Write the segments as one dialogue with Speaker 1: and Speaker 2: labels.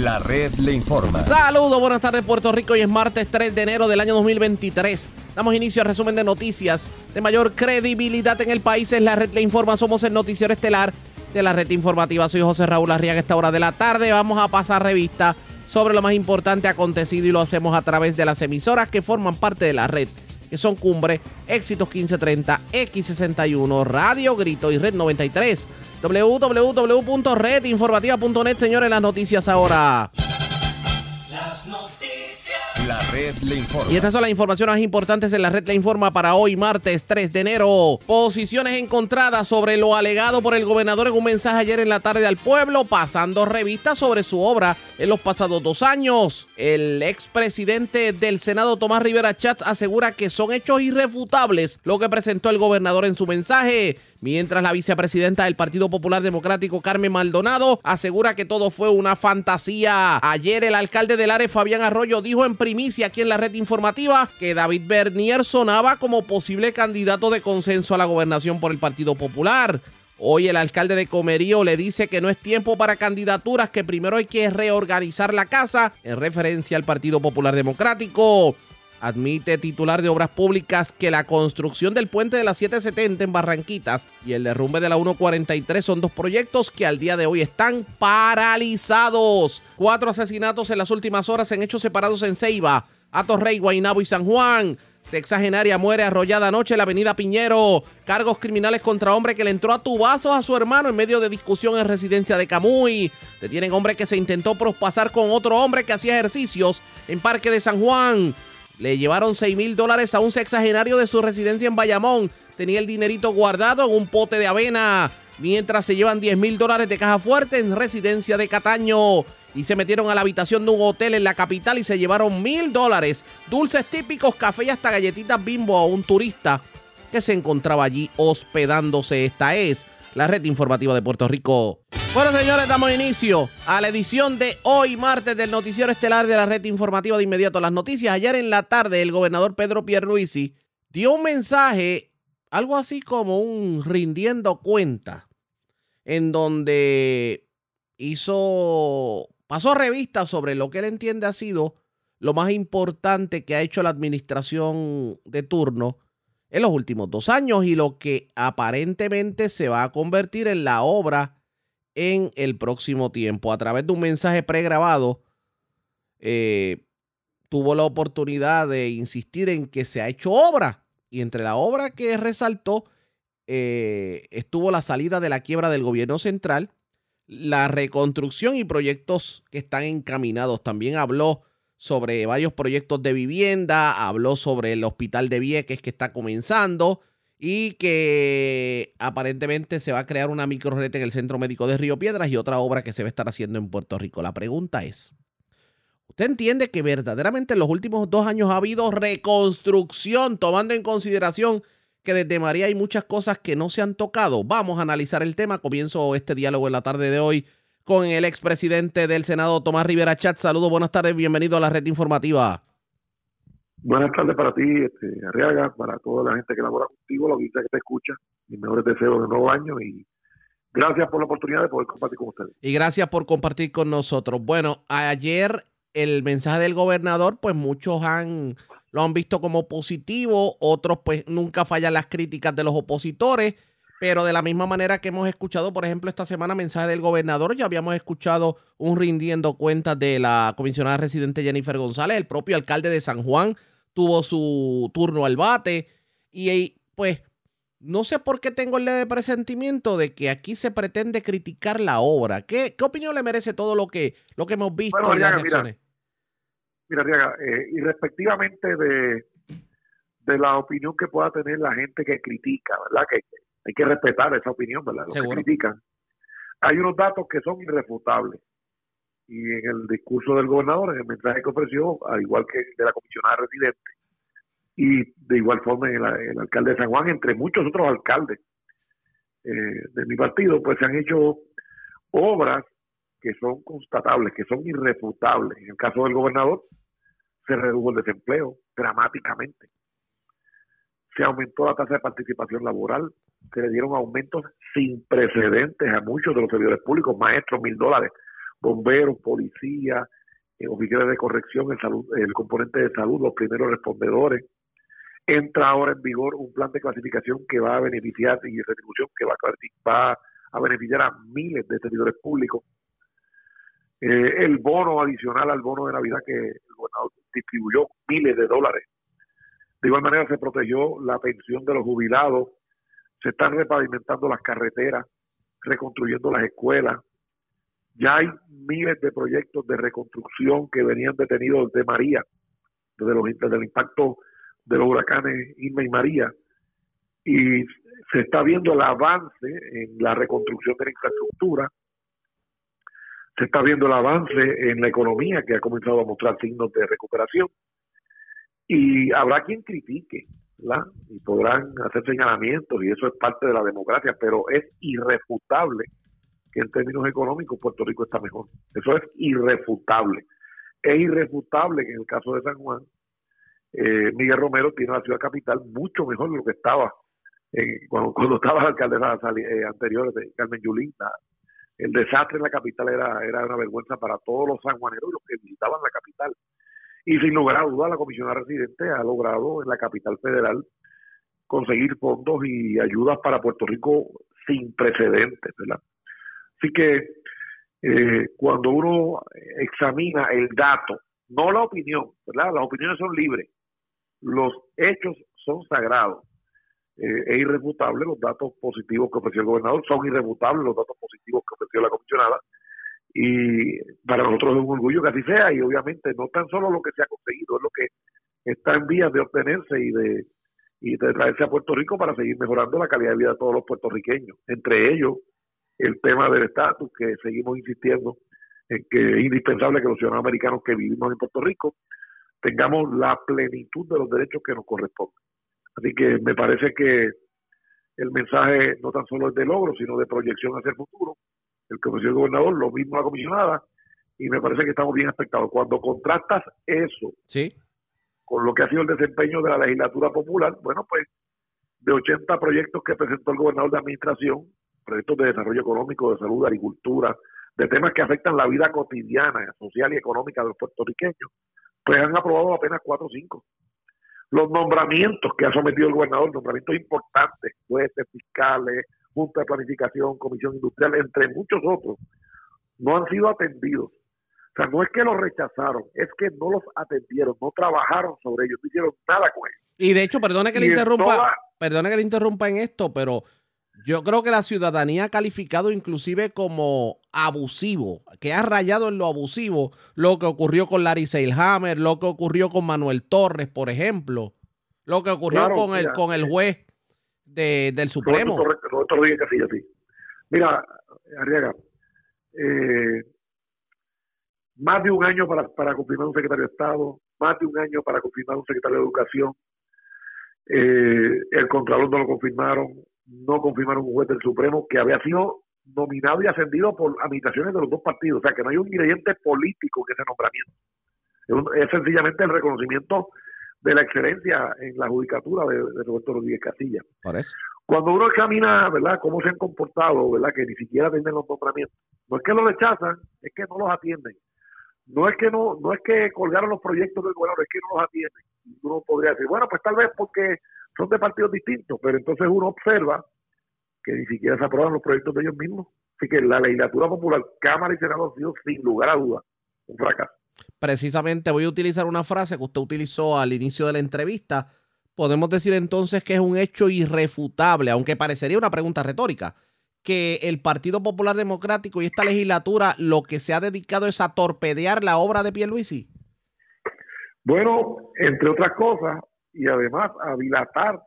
Speaker 1: La red le informa.
Speaker 2: Saludos, buenas tardes Puerto Rico. Hoy es martes 3 de enero del año 2023. Damos inicio al resumen de noticias de mayor credibilidad en el país. Es la red le informa. Somos el noticiero estelar de la red informativa. Soy José Raúl Arriaga. Esta hora de la tarde vamos a pasar revista sobre lo más importante acontecido y lo hacemos a través de las emisoras que forman parte de la red que son Cumbre, Éxitos 1530, X61, Radio Grito y Red 93 www.redinformativa.net, señores, las noticias ahora.
Speaker 1: Las noticias. La red le informa.
Speaker 2: Y estas son las informaciones más importantes en la red le informa para hoy, martes 3 de enero. Posiciones encontradas sobre lo alegado por el gobernador en un mensaje ayer en la tarde al pueblo, pasando revista sobre su obra en los pasados dos años. El expresidente del Senado, Tomás Rivera Chats, asegura que son hechos irrefutables lo que presentó el gobernador en su mensaje mientras la vicepresidenta del Partido Popular Democrático, Carmen Maldonado, asegura que todo fue una fantasía. Ayer el alcalde del área, Fabián Arroyo, dijo en primicia aquí en la red informativa que David Bernier sonaba como posible candidato de consenso a la gobernación por el Partido Popular. Hoy el alcalde de Comerío le dice que no es tiempo para candidaturas, que primero hay que reorganizar la casa en referencia al Partido Popular Democrático. Admite titular de Obras Públicas que la construcción del puente de la 770 en Barranquitas y el derrumbe de la 143 son dos proyectos que al día de hoy están paralizados. Cuatro asesinatos en las últimas horas en hechos separados en Ceiba, Atorrey, Guaynabo y San Juan. Sexagenaria muere arrollada anoche en la avenida Piñero. Cargos criminales contra hombre que le entró a tubazos a su hermano en medio de discusión en residencia de Camuy. Detienen hombre que se intentó prospasar con otro hombre que hacía ejercicios en Parque de San Juan. Le llevaron 6 mil dólares a un sexagenario de su residencia en Bayamón. Tenía el dinerito guardado en un pote de avena. Mientras se llevan 10 mil dólares de caja fuerte en residencia de Cataño. Y se metieron a la habitación de un hotel en la capital y se llevaron mil dólares. Dulces típicos, café y hasta galletitas bimbo a un turista que se encontraba allí hospedándose. Esta es la red informativa de Puerto Rico. Bueno, señores, damos inicio a la edición de hoy, martes, del noticiero estelar de la red informativa de inmediato. Las noticias. Ayer en la tarde, el gobernador Pedro Pierluisi dio un mensaje, algo así como un rindiendo cuenta, en donde hizo, pasó revista sobre lo que él entiende ha sido lo más importante que ha hecho la administración de turno en los últimos dos años y lo que aparentemente se va a convertir en la obra en el próximo tiempo. A través de un mensaje pregrabado, eh, tuvo la oportunidad de insistir en que se ha hecho obra. Y entre la obra que resaltó eh, estuvo la salida de la quiebra del gobierno central, la reconstrucción y proyectos que están encaminados. También habló sobre varios proyectos de vivienda, habló sobre el hospital de Vieques que está comenzando y que aparentemente se va a crear una microred en el Centro Médico de Río Piedras y otra obra que se va a estar haciendo en Puerto Rico. La pregunta es, ¿usted entiende que verdaderamente en los últimos dos años ha habido reconstrucción, tomando en consideración que desde María hay muchas cosas que no se han tocado? Vamos a analizar el tema. Comienzo este diálogo en la tarde de hoy con el expresidente del Senado, Tomás Rivera Chat. Saludos, buenas tardes, bienvenido a la red informativa.
Speaker 3: Buenas tardes para ti, este, Arriaga, para toda la gente que labora contigo, la audiencia que te escucha. Mis mejores deseos de nuevo año y gracias por la oportunidad de poder compartir con ustedes.
Speaker 2: Y gracias por compartir con nosotros. Bueno, ayer el mensaje del gobernador, pues muchos han lo han visto como positivo, otros pues nunca fallan las críticas de los opositores, pero de la misma manera que hemos escuchado, por ejemplo, esta semana mensaje del gobernador, ya habíamos escuchado un rindiendo cuentas de la comisionada residente Jennifer González, el propio alcalde de San Juan tuvo su turno al bate y pues no sé por qué tengo el leve presentimiento de que aquí se pretende criticar la obra. ¿Qué, qué opinión le merece todo lo que, lo que hemos visto
Speaker 3: bueno,
Speaker 2: en las reacciones?
Speaker 3: Mira, mira eh, irrespectivamente de, de la opinión que pueda tener la gente que critica, ¿verdad? Que hay que respetar esa opinión, ¿verdad? Los
Speaker 2: Seguro.
Speaker 3: que critican. Hay unos datos que son irrefutables y en el discurso del gobernador, en el mensaje que ofreció, al igual que de la comisionada residente, y de igual forma el, el alcalde de San Juan, entre muchos otros alcaldes eh, de mi partido, pues se han hecho obras que son constatables, que son irrefutables. En el caso del gobernador, se redujo el desempleo dramáticamente. Se aumentó la tasa de participación laboral, se le dieron aumentos sin precedentes a muchos de los servidores públicos, maestros, mil dólares, bomberos, policías, eh, oficiales de corrección, el, componente de salud, los primeros respondedores. Entra ahora en vigor un plan de clasificación que va a beneficiar y retribución que va a, va a beneficiar a miles de servidores públicos. Eh, el bono adicional al bono de Navidad que el gobernador distribuyó miles de dólares. De igual manera se protegió la pensión de los jubilados, se están repavimentando las carreteras, reconstruyendo las escuelas. Ya hay miles de proyectos de reconstrucción que venían detenidos de María, desde, los, desde el impacto de los huracanes Irma y María. Y se está viendo el avance en la reconstrucción de la infraestructura, se está viendo el avance en la economía que ha comenzado a mostrar signos de recuperación y habrá quien critique, Y podrán hacer señalamientos y eso es parte de la democracia, pero es irrefutable que en términos económicos Puerto Rico está mejor. Eso es irrefutable. Es irrefutable que en el caso de San Juan, eh, Miguel Romero tiene la ciudad capital mucho mejor de lo que estaba cuando, cuando estaba la alcaldesa eh, anterior de Carmen Yulín. El desastre en la capital era, era una vergüenza para todos los sanjuaneros y los que visitaban la capital. Y sin lugar a duda, la comisionada residente ha logrado en la capital federal conseguir fondos y ayudas para Puerto Rico sin precedentes, ¿verdad? Así que eh, cuando uno examina el dato, no la opinión, ¿verdad? Las opiniones son libres, los hechos son sagrados. Eh, es irrefutable los datos positivos que ofreció el gobernador, son irrefutables los datos positivos que ofreció la comisionada y para nosotros es un orgullo que así sea y obviamente no tan solo lo que se ha conseguido, es lo que está en vías de obtenerse y de, y de traerse a Puerto Rico para seguir mejorando la calidad de vida de todos los puertorriqueños, entre ellos el tema del estatus que seguimos insistiendo en que es indispensable que los ciudadanos americanos que vivimos en Puerto Rico tengamos la plenitud de los derechos que nos corresponden. Así que me parece que el mensaje no tan solo es de logro, sino de proyección hacia el futuro el el gobernador, lo mismo la comisionada, y me parece que estamos bien expectados. Cuando contrastas eso
Speaker 2: ¿Sí?
Speaker 3: con lo que ha sido el desempeño de la legislatura popular, bueno, pues de 80 proyectos que presentó el gobernador de administración, proyectos de desarrollo económico, de salud, de agricultura, de temas que afectan la vida cotidiana, social y económica de los puertorriqueños, pues han aprobado apenas 4 o 5. Los nombramientos que ha sometido el gobernador, nombramientos importantes, jueces, fiscales, Junta de Planificación, Comisión Industrial, entre muchos otros, no han sido atendidos. O sea, no es que los rechazaron, es que no los atendieron, no trabajaron sobre ellos, no hicieron nada con ellos.
Speaker 2: Y de hecho, perdone que le interrumpa, perdone que le interrumpa en esto, pero yo creo que la ciudadanía ha calificado inclusive como abusivo, que ha rayado en lo abusivo lo que ocurrió con Larry Seilhammer, lo que ocurrió con Manuel Torres, por ejemplo, lo que ocurrió con, el, con el juez de, del Supremo.
Speaker 3: Roberto, Rodríguez Casilla, sí. Mira, Arriaga, eh, más de un año para, para confirmar un secretario de Estado, más de un año para confirmar un secretario de Educación, eh, el Contralor no lo confirmaron, no confirmaron un juez del Supremo que había sido nominado y ascendido por administraciones de los dos partidos, o sea que no hay un ingrediente político en ese nombramiento. Es, sencillamente el reconocimiento de la excelencia en la judicatura de, Roberto Rodríguez Casilla. Cuando uno examina, ¿verdad?, cómo se han comportado, ¿verdad?, que ni siquiera atienden los nombramientos, no es que los rechazan, es que no los atienden. No es que no no es que colgaron los proyectos del gobernador, es que no los atienden. Uno podría decir, bueno, pues tal vez porque son de partidos distintos, pero entonces uno observa que ni siquiera se aprueban los proyectos de ellos mismos. Así que la legislatura popular, Cámara y Senado han sido sin lugar a dudas un fracaso
Speaker 2: precisamente voy a utilizar una frase que usted utilizó al inicio de la entrevista. Podemos decir entonces que es un hecho irrefutable, aunque parecería una pregunta retórica, que el Partido Popular Democrático y esta legislatura lo que se ha dedicado es a torpedear la obra de Pierluisi.
Speaker 3: Bueno, entre otras cosas, y además a dilatar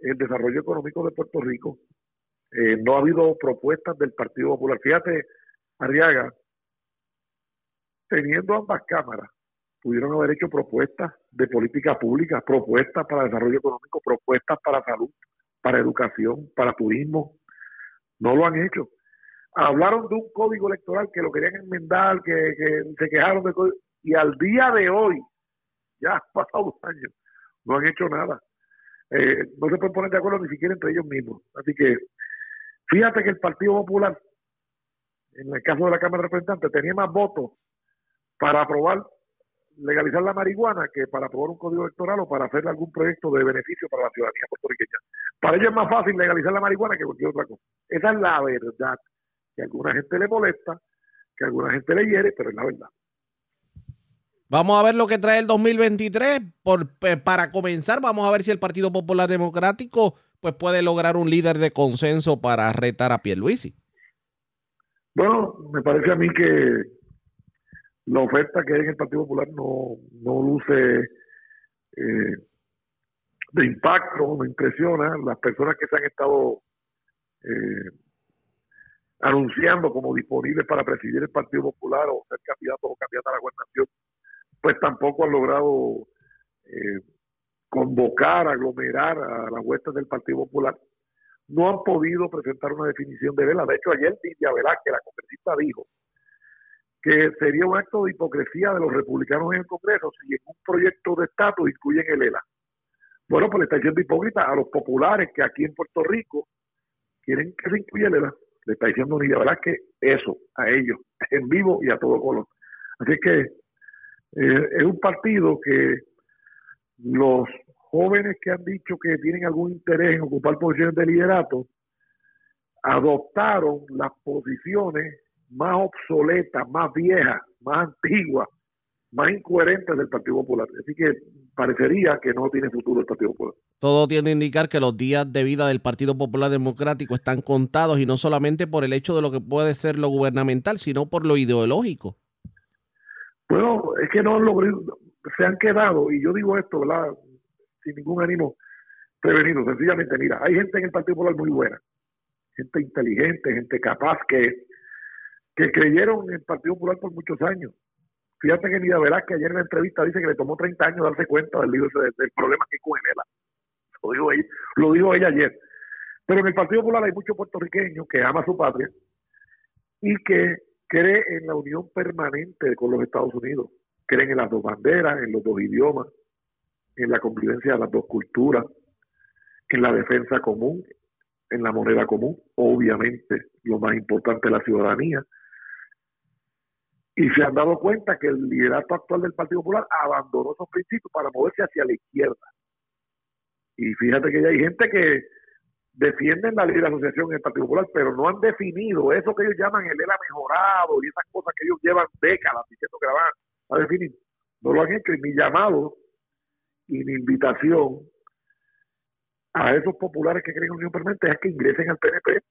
Speaker 3: el desarrollo económico de Puerto Rico. Eh, no ha habido propuestas del Partido Popular. Fíjate, Arriaga, teniendo ambas cámaras, pudieron haber hecho propuestas de política pública, propuestas para desarrollo económico, propuestas para salud, para educación, para turismo. No lo han hecho. Hablaron de un código electoral que lo querían enmendar, que, se quejaron de código, y al día de hoy, ya han pasado dos años, no han hecho nada. Eh, no se pueden poner de acuerdo ni siquiera entre ellos mismos. Así que fíjate que el Partido Popular en el caso de la Cámara de Representantes, tenía más votos para aprobar legalizar la marihuana que para aprobar un código electoral o para hacer algún proyecto de beneficio para la ciudadanía puertorriqueña. Para ellos es más fácil legalizar la marihuana que cualquier otra cosa. Esa es la verdad, que a alguna gente le molesta, que a alguna gente le hiere, pero es la verdad.
Speaker 2: Vamos a ver lo que trae el 2023. Por, para comenzar, vamos a ver si el Partido Popular Democrático pues, puede lograr un líder de consenso para retar a Pierluisi.
Speaker 3: Bueno, me parece a mí que la oferta que hay en el Partido Popular no, no luce eh, de impacto, me impresiona. Las personas que se han estado eh, anunciando como disponibles para presidir el Partido Popular o ser candidatos o candidatas a la gobernación, pues tampoco han logrado eh, convocar, aglomerar a las huestes del Partido Popular. No han podido presentar una definición de vela. De hecho, ayer Lidia que la congresista, dijo que sería un acto de hipocresía de los republicanos en el Congreso si en un proyecto de estatus incluyen el ELA. Bueno, pues le está diciendo hipócrita a los populares que aquí en Puerto Rico quieren que se incluya el ELA. Le está diciendo Nidia que eso, a ellos, en vivo y a todo color. Así que eh, es un partido que los jóvenes que han dicho que tienen algún interés en ocupar posiciones de liderato adoptaron las posiciones más obsoletas, más viejas, más antiguas, más incoherentes del Partido Popular. Así que parecería que no tiene futuro el Partido Popular.
Speaker 2: Todo tiende a indicar que los días de vida del Partido Popular Democrático están contados y no solamente por el hecho de lo que puede ser lo gubernamental, sino por lo ideológico.
Speaker 3: Bueno, es que no se han quedado, y yo digo esto, ¿verdad? Sin ningún ánimo prevenido, sencillamente, mira, hay gente en el Partido Popular muy buena, gente inteligente, gente capaz que que creyeron en el Partido Popular por muchos años. Fíjate que Nida que ayer en la entrevista dice que le tomó 30 años darse cuenta del, libro, del, problema que con Lo dijo, ella, lo dijo ella ayer. Pero en el Partido Popular hay muchos puertorriqueños que ama su patria y que cree en la unión permanente con los Estados Unidos. Creen en las dos banderas, en los dos idiomas, en la convivencia de las dos culturas, en la defensa común, en la moneda común, obviamente lo más importante la ciudadanía, y se han dado cuenta que el liderato actual del Partido Popular abandonó esos principios para moverse hacia la izquierda. Y fíjate que ya hay gente que defienden la libre asociación en el Partido Popular, pero no han definido eso que ellos llaman el ELA mejorado y esas cosas que ellos llevan décadas diciendo que la van a definir. No lo han hecho y mi llamado y mi invitación a esos populares que creen en Unión Permanente es que ingresen al PNP.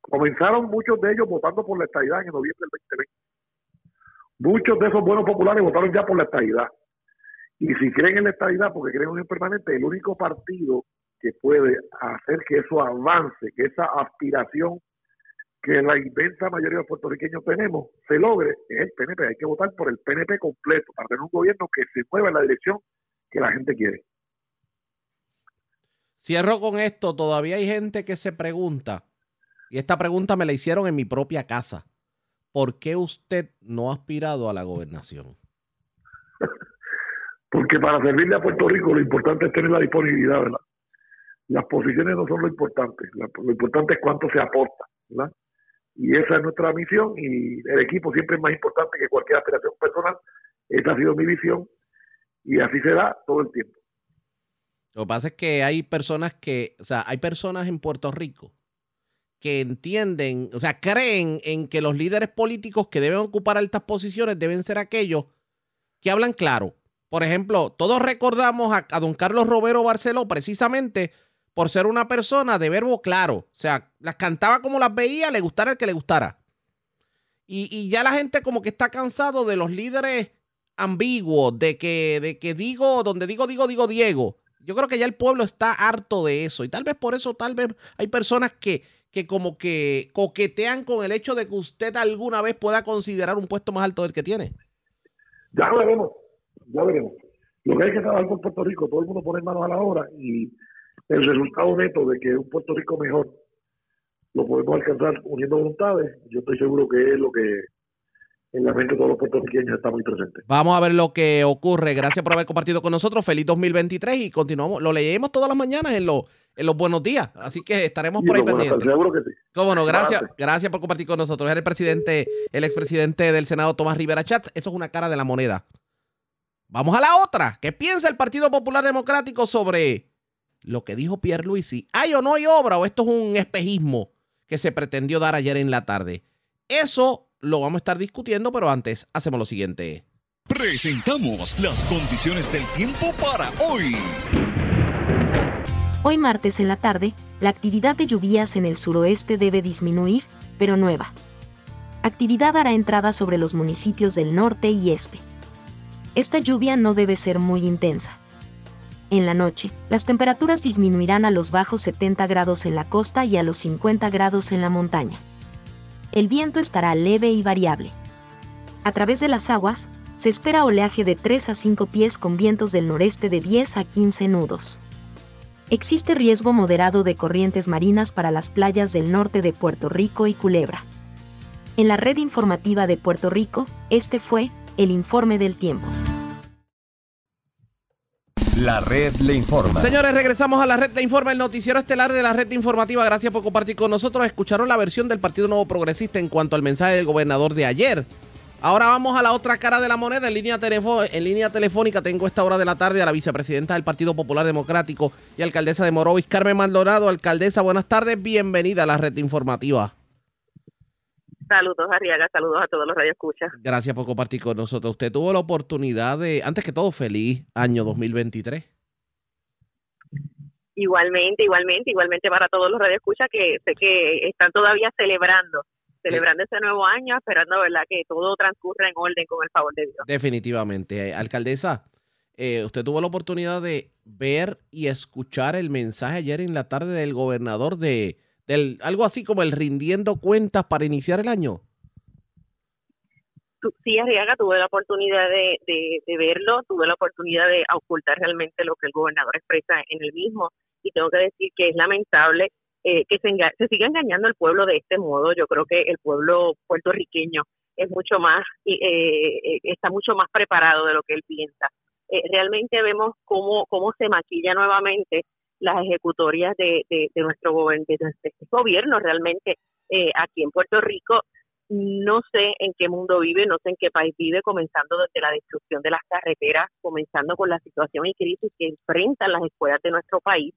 Speaker 3: Comenzaron muchos de ellos votando por la estabilidad en noviembre del 2020 Muchos de esos buenos populares votaron ya por la estabilidad. Y si creen en la estabilidad porque creen en un permanente, el único partido que puede hacer que eso avance, que esa aspiración que la inmensa mayoría de los puertorriqueños tenemos se logre, es el PNP. Hay que votar por el PNP completo para tener un gobierno que se mueva en la dirección que la gente quiere.
Speaker 2: Cierro con esto. Todavía hay gente que se pregunta, y esta pregunta me la hicieron en mi propia casa. ¿Por qué usted no ha aspirado a la gobernación?
Speaker 3: Porque para servirle a Puerto Rico lo importante es tener la disponibilidad, ¿verdad? Las posiciones no son lo importante, lo importante es cuánto se aporta, ¿verdad? Y esa es nuestra misión y el equipo siempre es más importante que cualquier aspiración personal. Esa ha sido mi visión y así será todo el tiempo.
Speaker 2: Lo que pasa es que hay personas que, o sea, hay personas en Puerto Rico que entienden, o sea, creen en que los líderes políticos que deben ocupar altas posiciones deben ser aquellos que hablan claro. Por ejemplo, todos recordamos a, don Carlos Romero Barceló precisamente por ser una persona de verbo claro. O sea, las cantaba como las veía, le gustara el que le gustara. Y, y ya la gente como que está cansado de los líderes ambiguos, de que, de que digo, donde digo, digo, digo Diego. Yo creo que ya el pueblo está harto de eso. Y tal vez por eso, tal vez hay personas que, que como que coquetean con el hecho de que usted alguna vez pueda considerar un puesto más alto del que tiene?
Speaker 3: Ya veremos, ya veremos. Lo que hay que trabajar con Puerto Rico, todo el mundo pone manos a la obra y el resultado neto de que un Puerto Rico mejor lo podemos alcanzar uniendo voluntades. Yo estoy seguro que es lo que en la mente de todos los puertorriqueños está muy presente.
Speaker 2: Vamos a ver lo que ocurre. Gracias por haber compartido con nosotros. Feliz 2023 y continuamos. Lo leemos todas las mañanas en, los en los buenos días. Así que estaremos por ahí pendientes.
Speaker 3: Seguro que sí.
Speaker 2: Cómo no, gracias, gracias por compartir con nosotros. Era el presidente, el expresidente del Senado, Tomás Rivera Chats. Eso es una cara de la moneda. Vamos a la otra. ¿Qué piensa el Partido Popular Democrático sobre lo que dijo Pierre Luisi? ¿Hay o no hay obra o esto es un espejismo que se pretendió dar ayer en la tarde? Eso lo vamos a estar discutiendo, pero antes hacemos lo siguiente.
Speaker 1: Presentamos las condiciones del tiempo para hoy.
Speaker 4: Hoy martes en la tarde, la actividad de lluvias en el suroeste debe disminuir, pero nueva. Actividad hará entrada sobre los municipios del norte y este. Esta lluvia no debe ser muy intensa. En la noche, las temperaturas disminuirán a los bajos 70 grados en la costa y a los 50 grados en la montaña el viento estará leve y variable. A través de las aguas, se espera oleaje de 3 a 5 pies con vientos del noreste de 10 a 15 nudos. Existe riesgo moderado de corrientes marinas para las playas del norte de Puerto Rico y Culebra. En la red informativa de Puerto Rico, este fue el informe del tiempo.
Speaker 1: La red le informa.
Speaker 2: Señores, regresamos a la red le informa, el noticiero estelar de la red informativa. Gracias por compartir con nosotros. Escucharon la versión del Partido Nuevo Progresista en cuanto al mensaje del gobernador de ayer. Ahora vamos a la otra cara de la moneda. En línea, en línea telefónica tengo esta hora de la tarde a la vicepresidenta del Partido Popular Democrático y alcaldesa de Morovis, Carmen Maldonado. Alcaldesa, buenas tardes, bienvenida a la red informativa.
Speaker 5: Saludos, Arriaga. Saludos a todos los radioescuchas.
Speaker 2: Gracias por compartir con nosotros. Usted tuvo la oportunidad de, antes que todo, feliz año 2023.
Speaker 5: Igualmente, igualmente, igualmente para todos los radioescuchas que sé que están todavía celebrando, celebrando ese nuevo año, esperando, ¿verdad?, que todo transcurra en orden con el favor de Dios.
Speaker 2: Definitivamente. Alcaldesa, eh, usted tuvo la oportunidad de ver y escuchar el mensaje ayer en la tarde del gobernador de del, algo así como el rindiendo cuentas para iniciar el año.
Speaker 5: Sí, Arriaga, tuve la oportunidad de, de, verlo, tuve la oportunidad de ocultar realmente lo que el gobernador expresa en el mismo y tengo que decir que es lamentable eh, que se, siga engañando al pueblo de este modo. Yo creo que el pueblo puertorriqueño es mucho más, eh, eh, está mucho más preparado de lo que él piensa. realmente vemos cómo, cómo se maquilla nuevamente las ejecutorias de, de, nuestro de, este gobierno. Realmente eh, aquí en Puerto Rico no sé en qué mundo vive, no sé en qué país vive, comenzando desde la destrucción de las carreteras, comenzando con la situación y crisis que enfrentan las escuelas de nuestro país,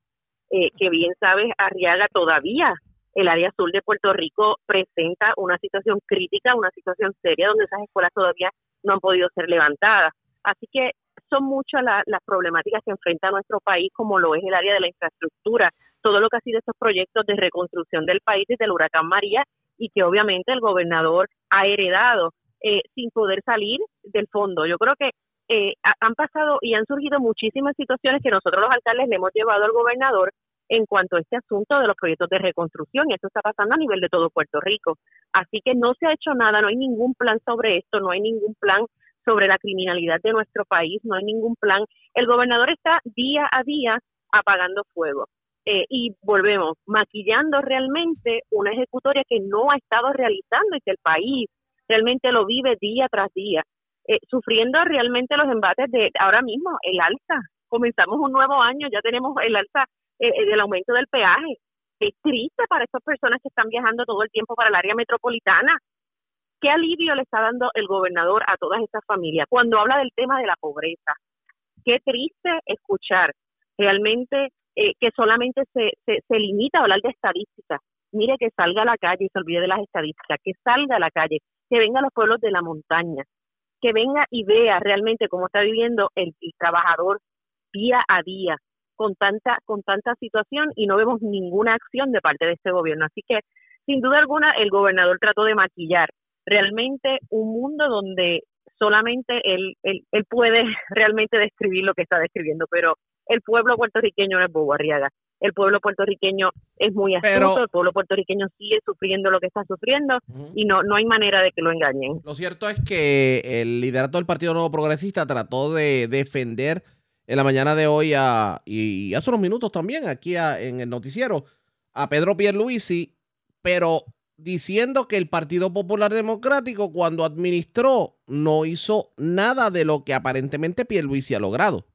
Speaker 5: eh, que bien sabes, Arriaga, todavía el área sur de Puerto Rico presenta una situación crítica, una situación seria, donde esas escuelas todavía no han podido ser levantadas. Así que son muchas las problemáticas que enfrenta nuestro país, como lo es el área de la infraestructura, todo lo que ha sido estos proyectos de reconstrucción del país desde el huracán María y que obviamente el gobernador ha heredado eh, sin poder salir del fondo. Yo creo que eh, han pasado y han surgido muchísimas situaciones que nosotros los alcaldes le hemos llevado al gobernador en cuanto a este asunto de los proyectos de reconstrucción y esto está pasando a nivel de todo Puerto Rico. Así que no se ha hecho nada, no hay ningún plan sobre esto, no hay ningún plan sobre la criminalidad de nuestro país, no hay ningún plan. El gobernador está día a día apagando fuego. Eh, y volvemos, maquillando realmente una ejecutoria que no ha estado realizando y que el país realmente lo vive día tras día, eh, sufriendo realmente los embates de ahora mismo, el alza. Comenzamos un nuevo año, ya tenemos el alza eh, del aumento del peaje. Es triste para estas personas que están viajando todo el tiempo para el área metropolitana. ¿Qué alivio le está dando el gobernador a todas estas familias cuando habla del tema de la pobreza? Qué triste escuchar realmente eh, que solamente se, se, limita a hablar de estadísticas. Mire que salga a la calle y se olvide de las estadísticas, que salga a la calle, que venga a los pueblos de la montaña, que venga y vea realmente cómo está viviendo el, trabajador día a día con tanta con tanta situación y no vemos ninguna acción de parte de este gobierno. Así que, sin duda alguna, el gobernador trató de maquillar realmente un mundo donde solamente él, él, él puede realmente describir lo que está describiendo, pero el pueblo puertorriqueño no es bobo, Arriaga. El pueblo puertorriqueño es muy astuto, el pueblo puertorriqueño sigue sufriendo lo que está sufriendo y no, no hay manera de que lo engañen.
Speaker 2: Lo cierto es que el liderato del Partido Nuevo Progresista trató de defender en la mañana de hoy a, y hace unos minutos también aquí en el noticiero a Pedro Pierluisi, pero diciendo que el Partido Popular Democrático cuando administró no hizo nada de lo que aparentemente Pierluisi ha logrado.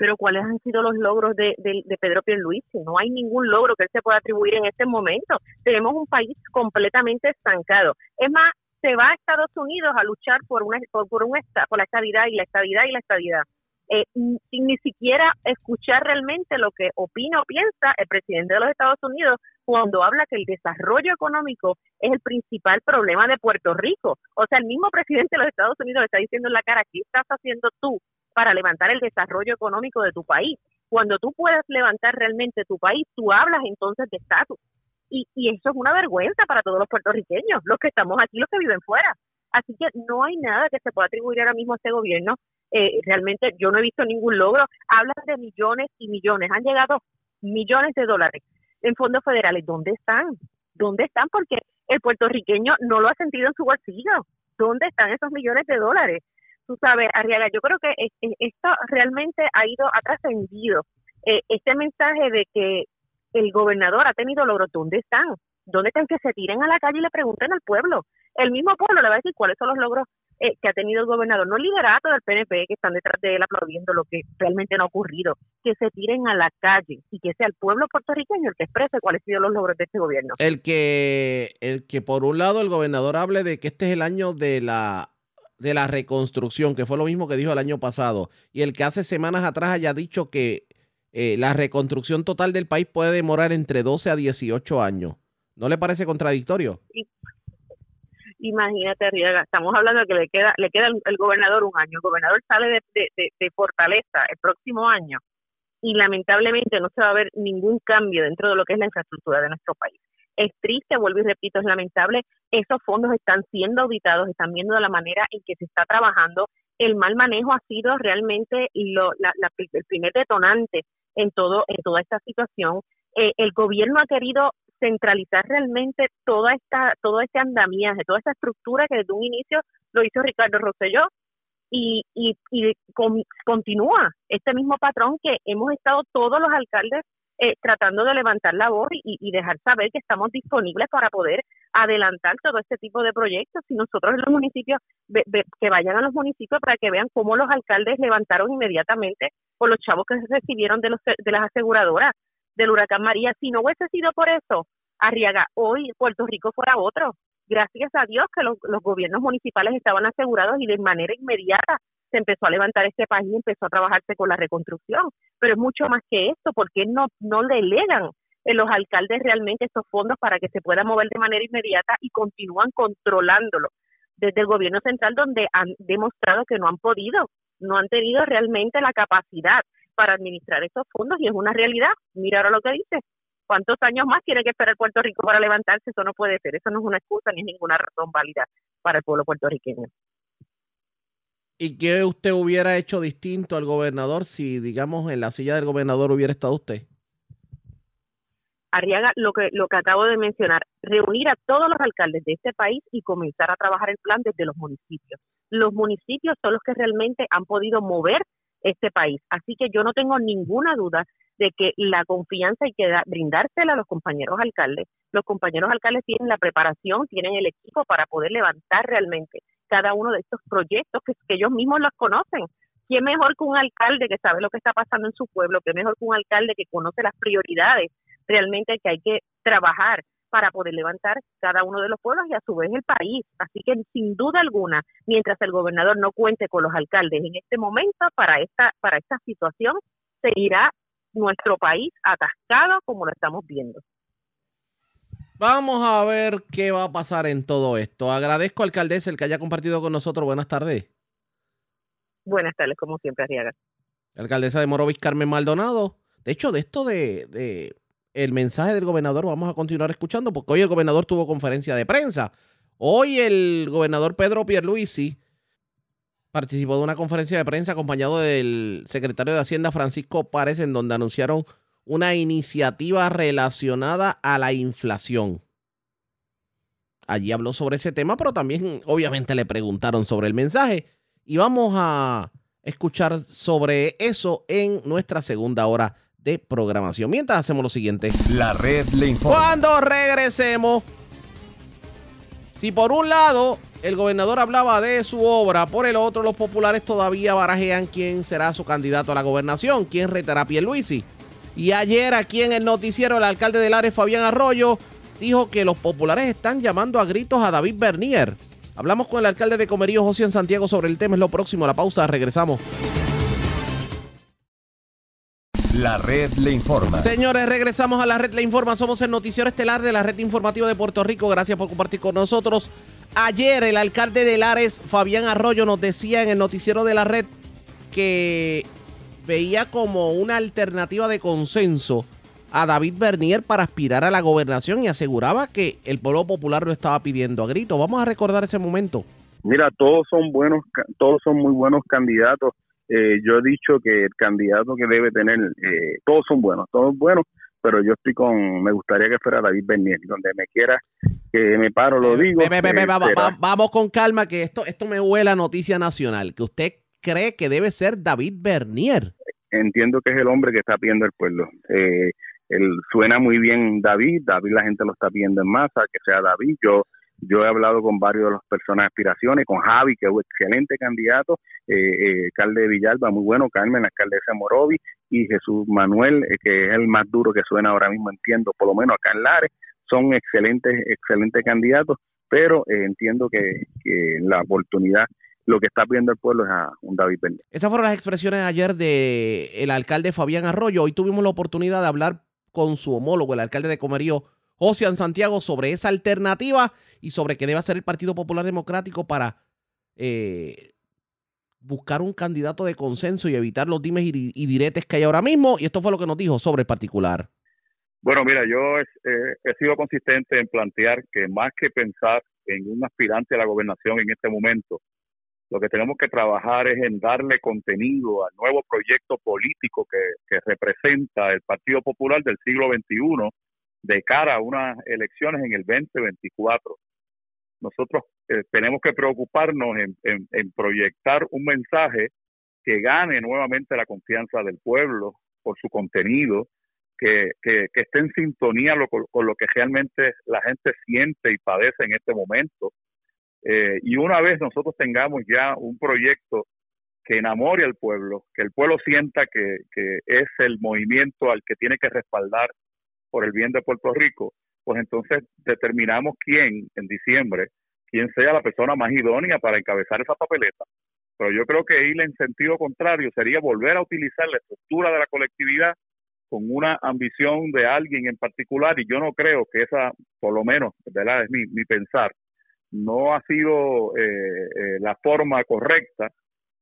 Speaker 5: Pero ¿cuáles han sido los logros de, de, Pedro Pierluisi? No hay ningún logro que él se pueda atribuir en este momento. Tenemos un país completamente estancado. Es más, se va a Estados Unidos a luchar por una por, por un por la estabilidad y la estabilidad y la estabilidad. Eh, sin ni siquiera escuchar realmente lo que opina o piensa el presidente de los Estados Unidos cuando habla que el desarrollo económico es el principal problema de Puerto Rico. O sea, el mismo presidente de los Estados Unidos le está diciendo en la cara, ¿qué estás haciendo tú para levantar el desarrollo económico de tu país? Cuando tú puedas levantar realmente tu país, tú hablas entonces de estatus. Y, y eso es una vergüenza para todos los puertorriqueños, los que estamos aquí, los que viven fuera. Así que no hay nada que se pueda atribuir ahora mismo a este gobierno. Eh, realmente yo no he visto ningún logro. Hablan de millones y millones. Han llegado millones de dólares en fondos federales. ¿Dónde están? ¿Dónde están? Porque el puertorriqueño no lo ha sentido en su bolsillo. ¿Dónde están esos millones de dólares? Tú sabes, Arriaga, yo creo que esto realmente ha ido, ha trascendido. Eh, este mensaje de que el gobernador ha tenido logros, ¿dónde están? ¿Dónde están que se tiren a la calle y le pregunten al pueblo? El mismo pueblo le va a decir cuáles son los logros eh, que ha tenido el gobernador, no el liderato del PNP que están detrás de él aplaudiendo lo que realmente no ha ocurrido, que se tiren a la calle y que sea el pueblo puertorriqueño el que exprese cuáles han sido los logros de este gobierno.
Speaker 2: El que, el que por un lado el gobernador hable de que este es el año de la de la reconstrucción, que fue lo mismo que dijo el año pasado, y el que hace semanas atrás haya dicho que eh, la reconstrucción total del país puede demorar entre 12 a 18 años. ¿No le parece contradictorio?
Speaker 5: Imagínate, Riega, estamos hablando de que le queda le queda el, gobernador un año. El gobernador sale de, Fortaleza el próximo año y lamentablemente no se va a ver ningún cambio dentro de lo que es la infraestructura de nuestro país. Es triste, vuelvo y repito, es lamentable. Esos fondos están siendo auditados, están viendo la manera en que se está trabajando. El mal manejo ha sido realmente lo, el primer detonante en todo en toda esta situación. Eh, el gobierno ha querido centralizar realmente toda esta, todo este andamiaje, toda esta estructura que desde un inicio lo hizo Ricardo Rosselló y, y, y continúa este mismo patrón que hemos estado todos los alcaldes eh, tratando de levantar la voz y, dejar saber que estamos disponibles para poder adelantar todo este tipo de proyectos. Y nosotros en los municipios, que vayan a los municipios para que vean cómo los alcaldes levantaron inmediatamente por los chavos que recibieron de, los, de las aseguradoras, del huracán María. Si no hubiese sido por eso, Arriaga, hoy Puerto Rico fuera otro. Gracias a Dios que los, gobiernos municipales estaban asegurados y de manera inmediata se empezó a levantar este país y empezó a trabajarse con la reconstrucción. Pero es mucho más que esto, porque no, no delegan en los alcaldes realmente estos fondos para que se puedan mover de manera inmediata y continúan controlándolo desde el gobierno central donde han demostrado que no han podido, no han tenido realmente la capacidad para administrar esos fondos y es una realidad. Mira ahora lo que dice. ¿Cuántos años más tiene que esperar Puerto Rico para levantarse? Eso no puede ser. Eso no es una excusa ni es ninguna razón válida para el pueblo puertorriqueño.
Speaker 2: ¿Y qué usted hubiera hecho distinto al gobernador si, digamos, en la silla del gobernador hubiera estado usted?
Speaker 5: Arriaga, lo que, lo que acabo de mencionar, reunir a todos los alcaldes de este país y comenzar a trabajar el plan desde los municipios. Los municipios son los que realmente han podido mover este país. Así que yo no tengo ninguna duda de que la confianza hay que brindársela a los compañeros alcaldes. Los compañeros alcaldes tienen la preparación, tienen el equipo para poder levantar realmente cada uno de estos proyectos que, ellos mismos los conocen. ¿Quién mejor que un alcalde que sabe lo que está pasando en su pueblo? ¿Qué mejor que un alcalde que conoce las prioridades realmente que hay que trabajar para poder levantar cada uno de los pueblos y a su vez el país. Así que sin duda alguna, mientras el gobernador no cuente con los alcaldes en este momento para esta para esta situación, seguirá nuestro país atascado como lo estamos viendo.
Speaker 2: Vamos a ver qué va a pasar en todo esto. Agradezco, alcaldesa, el que haya compartido con nosotros. Buenas tardes.
Speaker 5: Buenas tardes, como siempre, Arriaga.
Speaker 2: Alcaldesa de Morovis, Carmen Maldonado. De hecho, de esto de, de el mensaje del gobernador vamos a continuar escuchando porque hoy el gobernador tuvo conferencia de prensa. Hoy el gobernador Pedro Pierluisi participó de una conferencia de prensa acompañado del secretario de Hacienda Francisco Párez en donde anunciaron una iniciativa relacionada a la inflación. Allí habló sobre ese tema, pero también obviamente le preguntaron sobre el mensaje y vamos a escuchar sobre eso en nuestra segunda hora de programación. Mientras hacemos lo siguiente.
Speaker 1: La red le informa.
Speaker 2: Cuando regresemos, si por un lado el gobernador hablaba de su obra, por el otro los populares todavía barajean quién será su candidato a la gobernación, quién retará a Pierluisi. Y ayer aquí en el noticiero el alcalde de Lares, Fabián Arroyo, dijo que los populares están llamando a gritos a David Bernier. Hablamos con el alcalde de Comerío, José en Santiago, sobre el tema. Es lo próximo. La pausa, regresamos.
Speaker 1: La red le informa.
Speaker 2: Señores, regresamos a la red Le Informa. Somos el noticiero estelar de la red informativa de Puerto Rico. Gracias por compartir con nosotros. Ayer el alcalde de Lares, Fabián Arroyo, nos decía en el noticiero de la red que veía como una alternativa de consenso a David Bernier para aspirar a la gobernación y aseguraba que el pueblo popular lo estaba pidiendo a grito. Vamos a recordar ese momento.
Speaker 6: Mira, todos son buenos, todos son muy buenos candidatos. Eh, yo he dicho que el candidato que debe tener, eh, todos son buenos, todos buenos, pero yo estoy con, me gustaría que fuera David Bernier, donde me quiera que me paro, lo digo.
Speaker 2: vamos con calma, que esto, esto me huele a noticia nacional, que usted cree que debe ser David Bernier.
Speaker 6: Entiendo que es el hombre que está pidiendo el pueblo. Eh, él suena muy bien David, David la gente lo está pidiendo en masa, que sea David. Yo yo he hablado con varios de las personas aspiraciones, con Javi, que es un excelente candidato, eh, eh, alcalde de Villalba, muy bueno, Carmen, alcaldesa Morovi, y Jesús Manuel, eh, que es el más duro que suena ahora mismo, entiendo, por lo menos acá en Lares, son excelentes, excelentes candidatos, pero entiendo que, que la oportunidad lo que está pidiendo el pueblo es a un David Pendiente.
Speaker 2: Estas fueron las expresiones ayer de el alcalde Fabián Arroyo. Hoy tuvimos la oportunidad de hablar con su homólogo, el alcalde de Comerío, Ocean Santiago, sobre esa alternativa y sobre qué debe hacer el Partido Popular Democrático para eh, buscar un candidato de consenso y evitar los dimes y, diretes que hay ahora mismo. Y esto fue lo que nos dijo sobre el particular.
Speaker 7: Bueno, mira, yo eh, he sido consistente en plantear que más que pensar en un aspirante a la gobernación en este momento, lo que tenemos que trabajar es en darle contenido al nuevo proyecto político que, representa el Partido Popular del siglo XXI de cara a unas elecciones en el 2024. Nosotros eh, tenemos que preocuparnos en, proyectar un mensaje que gane nuevamente la confianza del pueblo por su contenido, que, esté en sintonía con lo que realmente la gente siente y padece en este momento eh, y una vez nosotros tengamos ya un proyecto que enamore al pueblo, que el pueblo sienta que, es el movimiento al que tiene que respaldar por el bien de Puerto Rico, pues entonces determinamos quién en diciembre, quién sea la persona más idónea para encabezar esa papeleta. Pero yo creo que ir en sentido contrario sería volver a utilizar la estructura de la colectividad con una ambición de alguien en particular y yo no creo que esa, por lo menos, ¿verdad? es mi, mi pensar, no ha sido eh, eh, la forma correcta.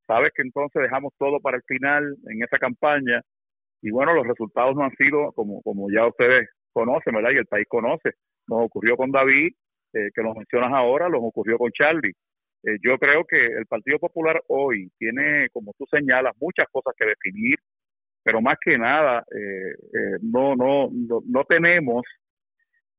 Speaker 7: Sabes que entonces dejamos todo para el final en esa campaña y bueno, los resultados no han sido como, como ya ustedes conocen, ¿verdad? Y el país conoce. Nos ocurrió con David, eh, que lo mencionas ahora, nos ocurrió con Charlie. yo creo que el Partido Popular hoy tiene, como tú señalas, muchas cosas que definir, pero más que nada, no, no, no, no tenemos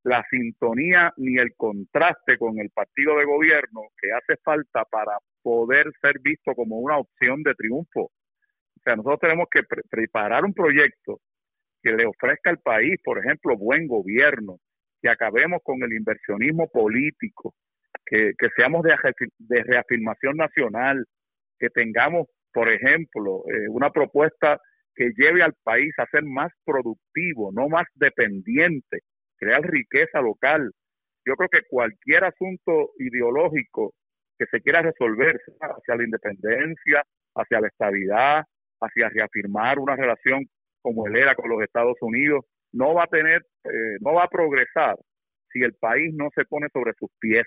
Speaker 7: la sintonía ni el contraste con el partido de gobierno que hace falta para poder ser visto como una opción de triunfo. O sea, nosotros tenemos que preparar un proyecto que le ofrezca al país, por ejemplo, buen gobierno, que acabemos con el inversionismo político, que, seamos de, de, reafirmación nacional, que tengamos, por ejemplo, eh, una propuesta que lleve al país a ser más productivo, no más dependiente crear riqueza local. Yo creo que cualquier asunto ideológico que se quiera resolver hacia la independencia, hacia la estabilidad, hacia reafirmar una relación como él era con los Estados Unidos, no va a tener, eh, no va a progresar si el país no se pone sobre sus pies.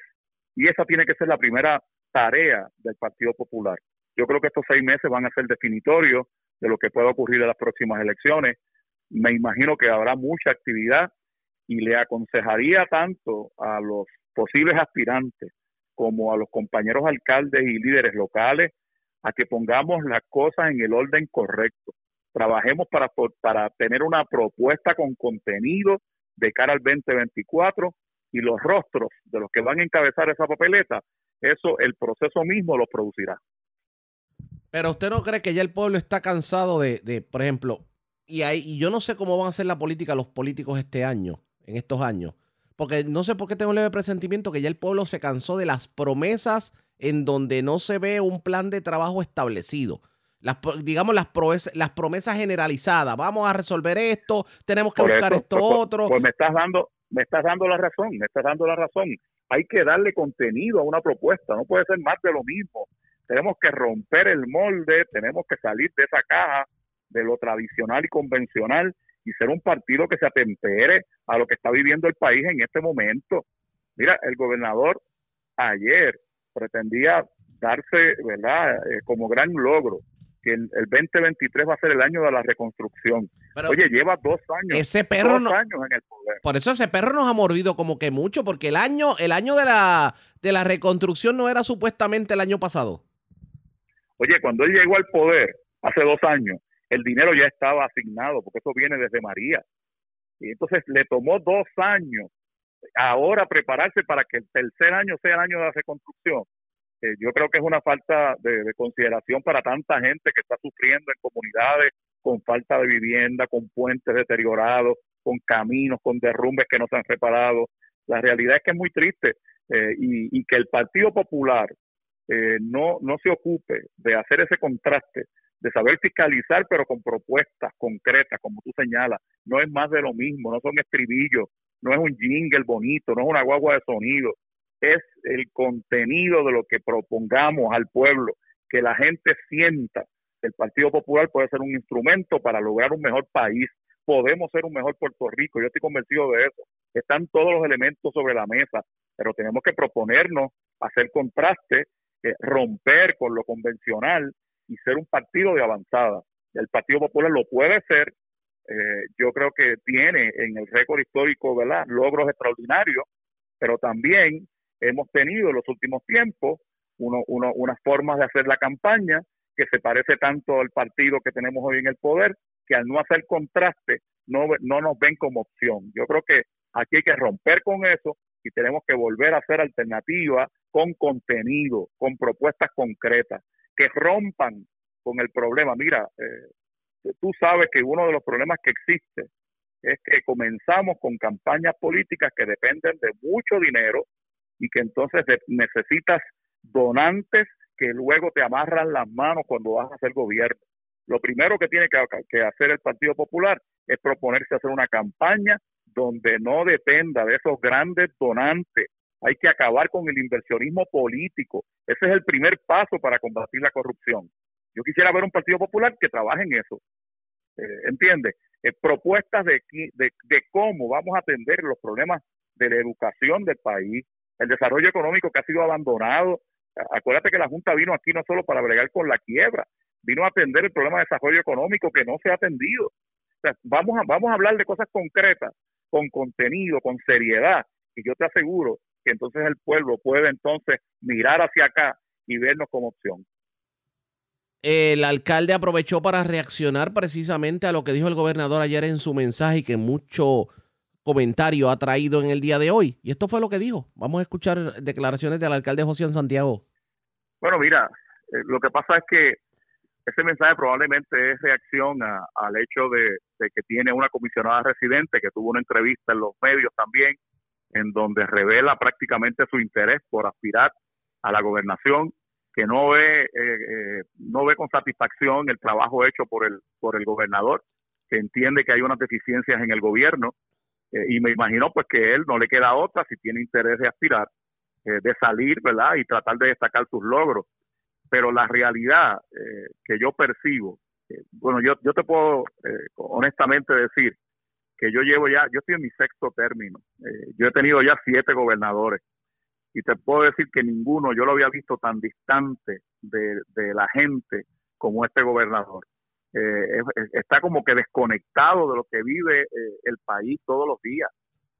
Speaker 7: Y esa tiene que ser la primera tarea del Partido Popular. Yo creo que estos seis meses van a ser definitorios de lo que pueda ocurrir en las próximas elecciones. Me imagino que habrá mucha actividad y le aconsejaría tanto a los posibles aspirantes como a los compañeros alcaldes y líderes locales a que pongamos las cosas en el orden correcto. Trabajemos para, para tener una propuesta con contenido de cara al 2024 y los rostros de los que van a encabezar esa papeleta, eso el proceso mismo lo producirá.
Speaker 2: Pero usted no cree que ya el pueblo está cansado de, de por ejemplo, y, hay, y yo no sé cómo van a hacer la política los políticos este año, en estos años. Porque no sé por qué tengo un leve presentimiento que ya el pueblo se cansó de las promesas en donde no se ve un plan de trabajo establecido. Las, digamos, las, promesas, las promesas generalizadas. Vamos a resolver esto, tenemos que buscar esto
Speaker 7: pues, pues,
Speaker 2: otro.
Speaker 7: Pues me estás dando, me estás dando la razón, me estás dando la razón. Hay que darle contenido a una propuesta, no puede ser más de lo mismo. Tenemos que romper el molde, tenemos que salir de esa caja de lo tradicional y convencional y ser un partido que se atempere a lo que está viviendo el país en este momento. Mira, el gobernador ayer pretendía darse, ¿verdad?, eh, como gran logro que el, 2023 va a ser el año de la reconstrucción. Oye, lleva dos años.
Speaker 2: Ese perro
Speaker 7: dos años en el poder.
Speaker 2: Por eso ese perro nos ha mordido como que mucho, porque el año, el año de la, de la reconstrucción no era supuestamente el año pasado.
Speaker 7: Oye, cuando él llegó al poder hace dos años, el dinero ya estaba asignado, porque eso viene desde María. Y entonces le tomó dos años ahora prepararse para que el tercer año sea el año de la reconstrucción. Eh, yo creo que es una falta de, consideración para tanta gente que está sufriendo en comunidades con falta de vivienda, con puentes deteriorados, con caminos, con derrumbes que no se han reparado. La realidad es que es muy triste eh, y, que el Partido Popular eh, no, no se ocupe de hacer ese contraste de saber fiscalizar, pero con propuestas concretas, como tú señalas. No es más de lo mismo, no son estribillos, no es un jingle bonito, no es una guagua de sonido, es el contenido de lo que propongamos al pueblo, que la gente sienta que el Partido Popular puede ser un instrumento para lograr un mejor país. Podemos ser un mejor Puerto Rico, yo estoy convencido de eso. Están todos los elementos sobre la mesa, pero tenemos que proponernos hacer contraste, eh, romper con lo convencional y ser un partido de avanzada. El Partido Popular lo puede ser, eh, yo creo que tiene en el récord histórico, ¿verdad?, logros extraordinarios, pero también hemos tenido en los últimos tiempos uno, uno, unas formas de hacer la campaña que se parece tanto al partido que tenemos hoy en el poder, que al no hacer contraste no, no nos ven como opción. Yo creo que aquí hay que romper con eso y tenemos que volver a hacer alternativas con contenido, con propuestas concretas que rompan con el problema. Mira, eh, tú sabes que uno de los problemas que existe es que comenzamos con campañas políticas que dependen de mucho dinero y que entonces necesitas donantes que luego te amarran las manos cuando vas a hacer gobierno. Lo primero que tiene que hacer el Partido Popular es proponerse hacer una campaña donde no dependa de esos grandes donantes hay que acabar con el inversionismo político. Ese es el primer paso para combatir la corrupción. Yo quisiera ver un Partido Popular que trabaje en eso. Eh, ¿Entiendes? Eh, propuestas de, cómo vamos a atender los problemas de la educación del país, el desarrollo económico que ha sido abandonado. Acuérdate que la Junta vino aquí no solo para bregar con la quiebra, vino a atender el problema de desarrollo económico que no se ha atendido. Vamos, a, vamos a hablar de cosas concretas, con contenido, con seriedad, y yo te aseguro que entonces el pueblo puede entonces mirar hacia acá y vernos como opción.
Speaker 2: El alcalde aprovechó para reaccionar precisamente a lo que dijo el gobernador ayer en su mensaje y que mucho comentario ha traído en el día de hoy. Y esto fue lo que dijo. Vamos a escuchar declaraciones del alcalde José Santiago.
Speaker 7: Bueno, mira, eh, lo que pasa es que ese mensaje probablemente es reacción al hecho de, de, que tiene una comisionada residente que tuvo una entrevista en los medios también en donde revela prácticamente su interés por aspirar a la gobernación, que no ve, eh, eh, no ve con satisfacción el trabajo hecho por el, por el gobernador, que entiende que hay unas deficiencias en el gobierno, eh, y me imagino pues que él no le queda otra si tiene interés de aspirar, de salir, ¿verdad? Y tratar de destacar sus logros. Pero la realidad que yo percibo, bueno, yo, yo te puedo honestamente decir que yo llevo ya, yo estoy en mi sexto término, eh, yo he tenido ya siete gobernadores y te puedo decir que ninguno yo lo había visto tan distante de, la gente como este gobernador. Eh, está como que desconectado de lo que vive eh, el país todos los días.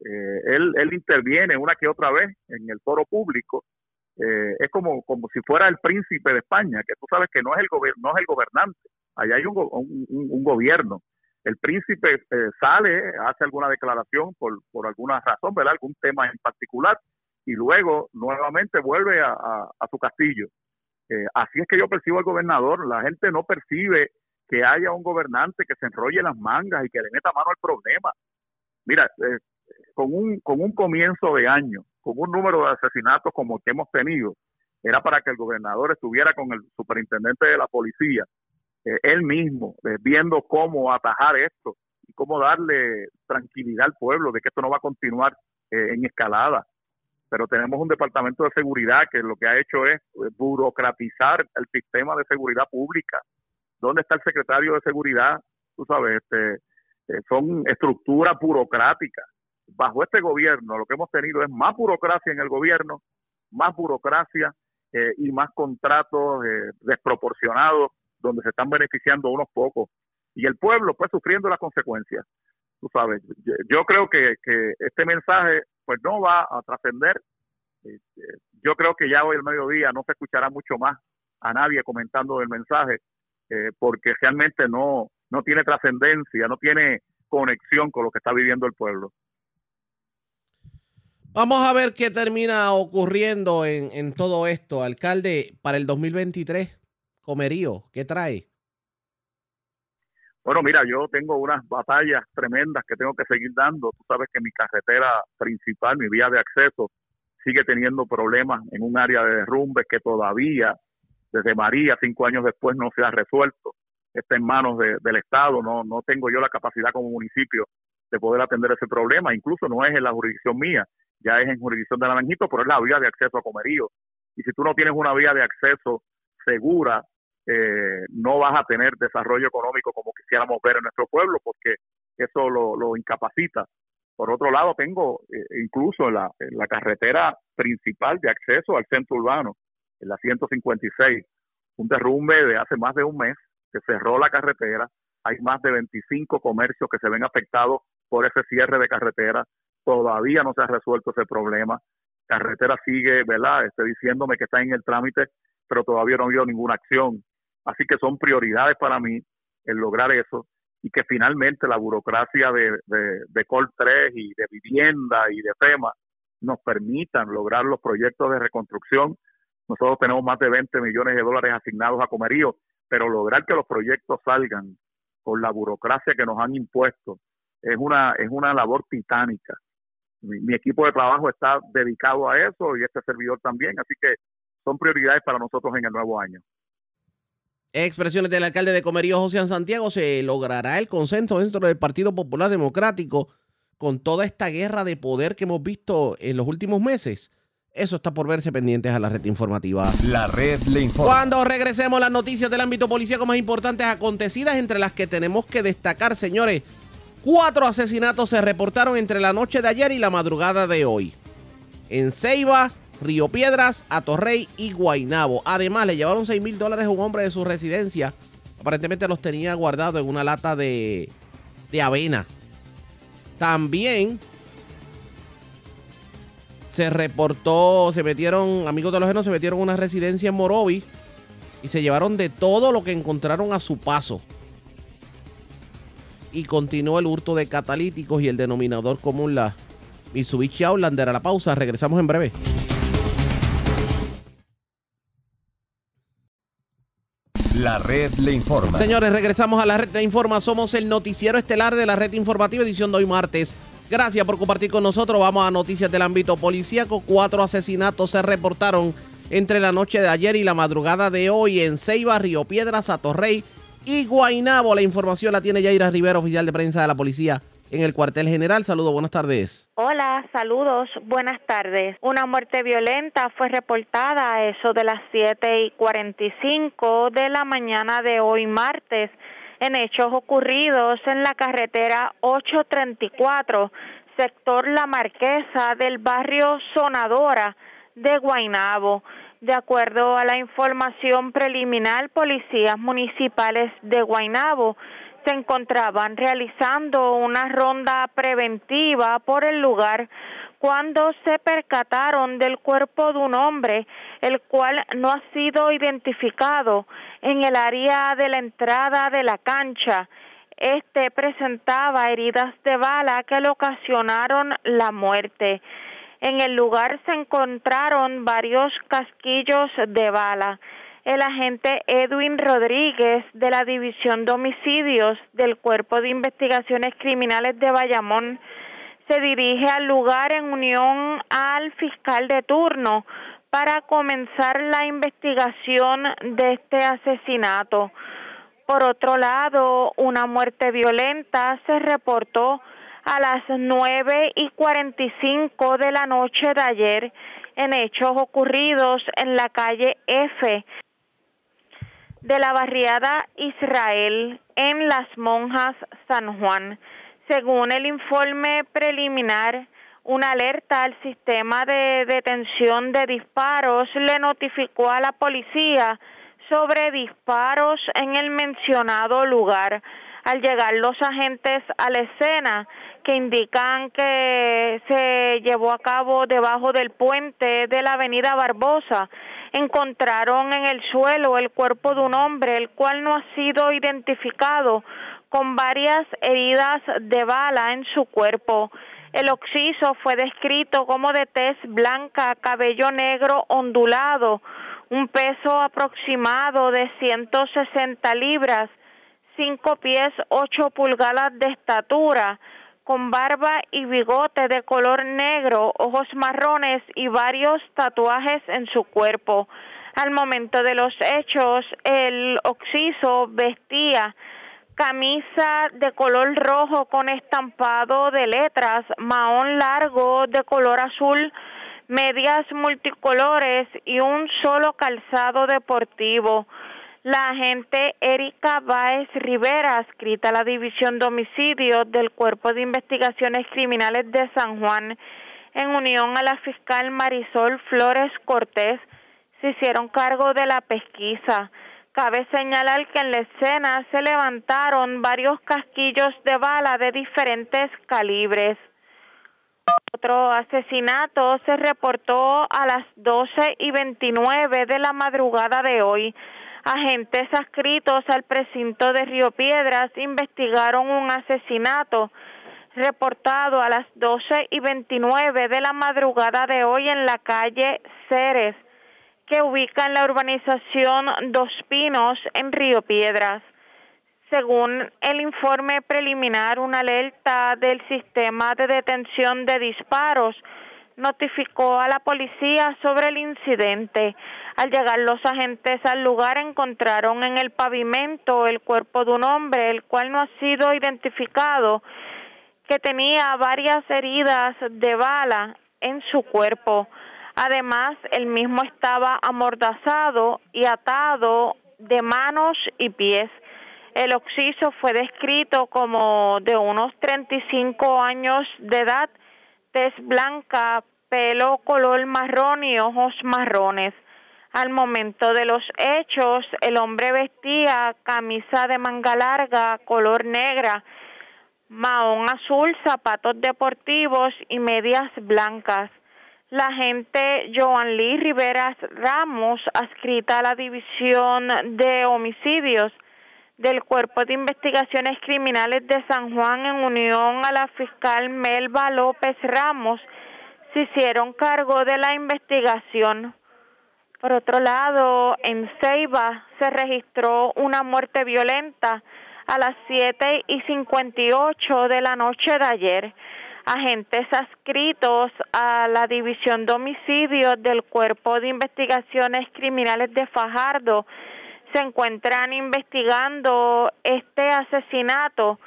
Speaker 7: él, interviene una que otra vez en el foro público. es como, como si fuera el príncipe de España, que tú sabes que no es el, no es el gobernante, allá hay un gobierno el príncipe eh, sale, hace alguna declaración por, por alguna razón, ¿verdad? Algún tema en particular, y luego nuevamente vuelve a, su castillo. Eh, así es que yo percibo al gobernador, la gente no percibe que haya un gobernante que se enrolle las mangas y que le meta mano al problema. Mira, eh, con, un, con un comienzo de año, con un número de asesinatos como el que hemos tenido, era para que el gobernador estuviera con el superintendente de la policía, eh, él mismo, eh, viendo cómo atajar esto y cómo darle tranquilidad al pueblo de que esto no va a continuar en escalada. Pero tenemos un departamento de seguridad que lo que ha hecho es burocratizar el sistema de seguridad pública ¿Dónde está el secretario de seguridad? Tú sabes, este, eh, son estructuras burocráticas. Bajo este gobierno lo que hemos tenido es más burocracia en el gobierno, más burocracia eh, y más contratos eh, desproporcionados donde se están beneficiando unos pocos y el pueblo pues sufriendo las consecuencias. Tú sabes, yo, creo que, que, este mensaje pues no va a trascender. yo creo que ya hoy el mediodía no se escuchará mucho más a nadie comentando el mensaje eh, porque realmente no, no tiene trascendencia, no tiene conexión con lo que está viviendo el pueblo.
Speaker 2: Vamos a ver qué termina ocurriendo en, en todo esto. Alcalde, para el 2023, Comerío, ¿qué trae?
Speaker 7: Bueno, mira, yo tengo unas batallas tremendas que tengo que seguir dando. Tú sabes que mi carretera principal, mi vía de acceso, sigue teniendo problemas en un área de derrumbes que todavía desde María, cinco años después, no se ha resuelto. Está en manos del Estado, no, no tengo yo la capacidad como municipio de poder atender ese problema, incluso no es en la jurisdicción mía, ya es en jurisdicción de Naranjito, pero es la vía de acceso a Comerío. Y si tú no tienes una vía de acceso segura, eh, no vas a tener desarrollo económico como quisiéramos ver en nuestro pueblo, porque eso lo, incapacita. Por otro lado, tengo eh, incluso la, carretera principal de acceso al centro urbano, en la 156, un derrumbe de hace más de un mes, se cerró la carretera, hay más de 25 comercios que se ven afectados por ese cierre de carretera, todavía no se ha resuelto ese problema, carretera sigue, ¿verdad?, este, diciéndome que está en el trámite, pero todavía no ha habido ninguna acción, así que son prioridades para mí el lograr eso y que finalmente la burocracia de, de, de Col 3 y de vivienda y de FEMA nos permitan lograr los proyectos de reconstrucción nosotros tenemos más de 20 millones de dólares asignados a Comerío, pero lograr que los proyectos salgan con la burocracia que nos han impuesto es una, es una labor titánica. Mi, equipo de trabajo está dedicado a eso y este servidor también, así que son prioridades para nosotros en el nuevo año.
Speaker 2: Expresiones del alcalde de Comerío, José Santiago, se logrará el consenso dentro del Partido Popular Democrático con toda esta guerra de poder que hemos visto en los últimos meses. Eso está por verse pendientes a la red informativa.
Speaker 1: La red le informa.
Speaker 2: Cuando regresemos las noticias del ámbito policíaco más importantes acontecidas, entre las que tenemos que destacar, señores, cuatro asesinatos se reportaron entre la noche de ayer y la madrugada de hoy. En Ceiba, Río Piedras, Atorrey y Guainabo. Además, le llevaron 6 mil dólares a un hombre de su residencia. Aparentemente los tenía guardados en una lata de, de avena. También se reportó, se metieron, amigos de los genos, se metieron en una residencia en Morovi y se llevaron de todo lo que encontraron a su paso. Y continuó el hurto de catalíticos y el denominador común, la Mitsubishi Outlander. A la pausa, regresamos en breve.
Speaker 1: La red le informa.
Speaker 2: Señores, regresamos a la red le informa. Somos el noticiero estelar de la red informativa, edición de hoy martes Gracias por compartir con nosotros. Vamos a noticias del ámbito policíaco. Cuatro asesinatos se reportaron entre la noche de ayer y la madrugada de hoy en Ceiba, Río Piedras, Atorrey y Guainabo. La información la tiene Yaira Rivera, oficial de prensa de la policía en el cuartel general. Saludos, buenas tardes.
Speaker 8: Hola, saludos, buenas tardes. Una muerte violenta fue reportada a eso de las 7 y 45 de la mañana de hoy martes en hechos ocurridos en la carretera 834, sector La Marquesa del barrio Sonadora de Guainabo. De acuerdo a la información preliminar, policías municipales de Guainabo se encontraban realizando una ronda preventiva por el lugar cuando se percataron del cuerpo de un hombre, el cual no ha sido identificado en el área de la entrada de la cancha. Este presentaba heridas de bala que le ocasionaron la muerte. En el lugar se encontraron varios casquillos de bala. El agente Edwin Rodríguez de la División de Homicidios del Cuerpo de Investigaciones Criminales de Bayamón se dirige al lugar en unión al fiscal de turno para comenzar la investigación de este asesinato. Por otro lado, una muerte violenta se reportó a las nueve y cuarenta y cinco de la noche de ayer en hechos ocurridos en la calle F de la barriada Israel en Las Monjas, San Juan. Según el informe preliminar, una alerta al sistema de detención de disparos le notificó a la policía sobre disparos en el mencionado lugar. Al llegar los agentes a la escena, que indican que se llevó a cabo debajo del puente de la avenida Barbosa, encontraron en el suelo el cuerpo de un hombre, el cual no ha sido identificado, con varias heridas de bala en su cuerpo. El occiso fue descrito como de tez blanca, cabello negro ondulado, un peso aproximado de 160 libras, 5 pies 8 pulgadas de estatura, con barba y bigote de color negro, ojos marrones y varios tatuajes en su cuerpo. Al momento de los hechos, el occiso vestía camisa de color rojo con estampado de letras, mahón largo de color azul, medias multicolores y un solo calzado deportivo. La agente Erika Báez Rivera, adscrita a la División de Homicidios del Cuerpo de Investigaciones Criminales de San Juan, en unión a la fiscal Marisol Flores Cortés, se hicieron cargo de la pesquisa. Cabe señalar que en la escena se levantaron varios casquillos de bala de diferentes calibres. Otro asesinato se reportó a las 12 y 29 de la madrugada de hoy agentes adscritos al precinto de Río Piedras investigaron un asesinato reportado a las 12 y 29 de la madrugada de hoy en la calle Ceres, que ubica en la urbanización Dos Pinos en Río Piedras. Según el informe preliminar, una alerta del sistema de detención de disparos notificó a la policía sobre el incidente. Al llegar los agentes al lugar encontraron en el pavimento el cuerpo de un hombre, el cual no ha sido identificado, que tenía varias heridas de bala en su cuerpo. Además, el mismo estaba amordazado y atado de manos y pies. El occiso fue descrito como de unos 35 años de edad, tez blanca, pelo color marrón y ojos marrones. Al momento de los hechos, el hombre vestía camisa de manga larga, color negra, mahón azul, zapatos deportivos y medias blancas. La agente Joan Lee Rivera Ramos, adscrita a la División de Homicidios del Cuerpo de Investigaciones Criminales de San Juan en unión a la fiscal Melba López Ramos, se hicieron cargo de la investigación. Por otro lado, en Ceiba se registró una muerte violenta a las 7 y 58 de la noche de ayer. Agentes adscritos a la División de Homicidios del Cuerpo de Investigaciones Criminales de Fajardo se encuentran investigando este asesinato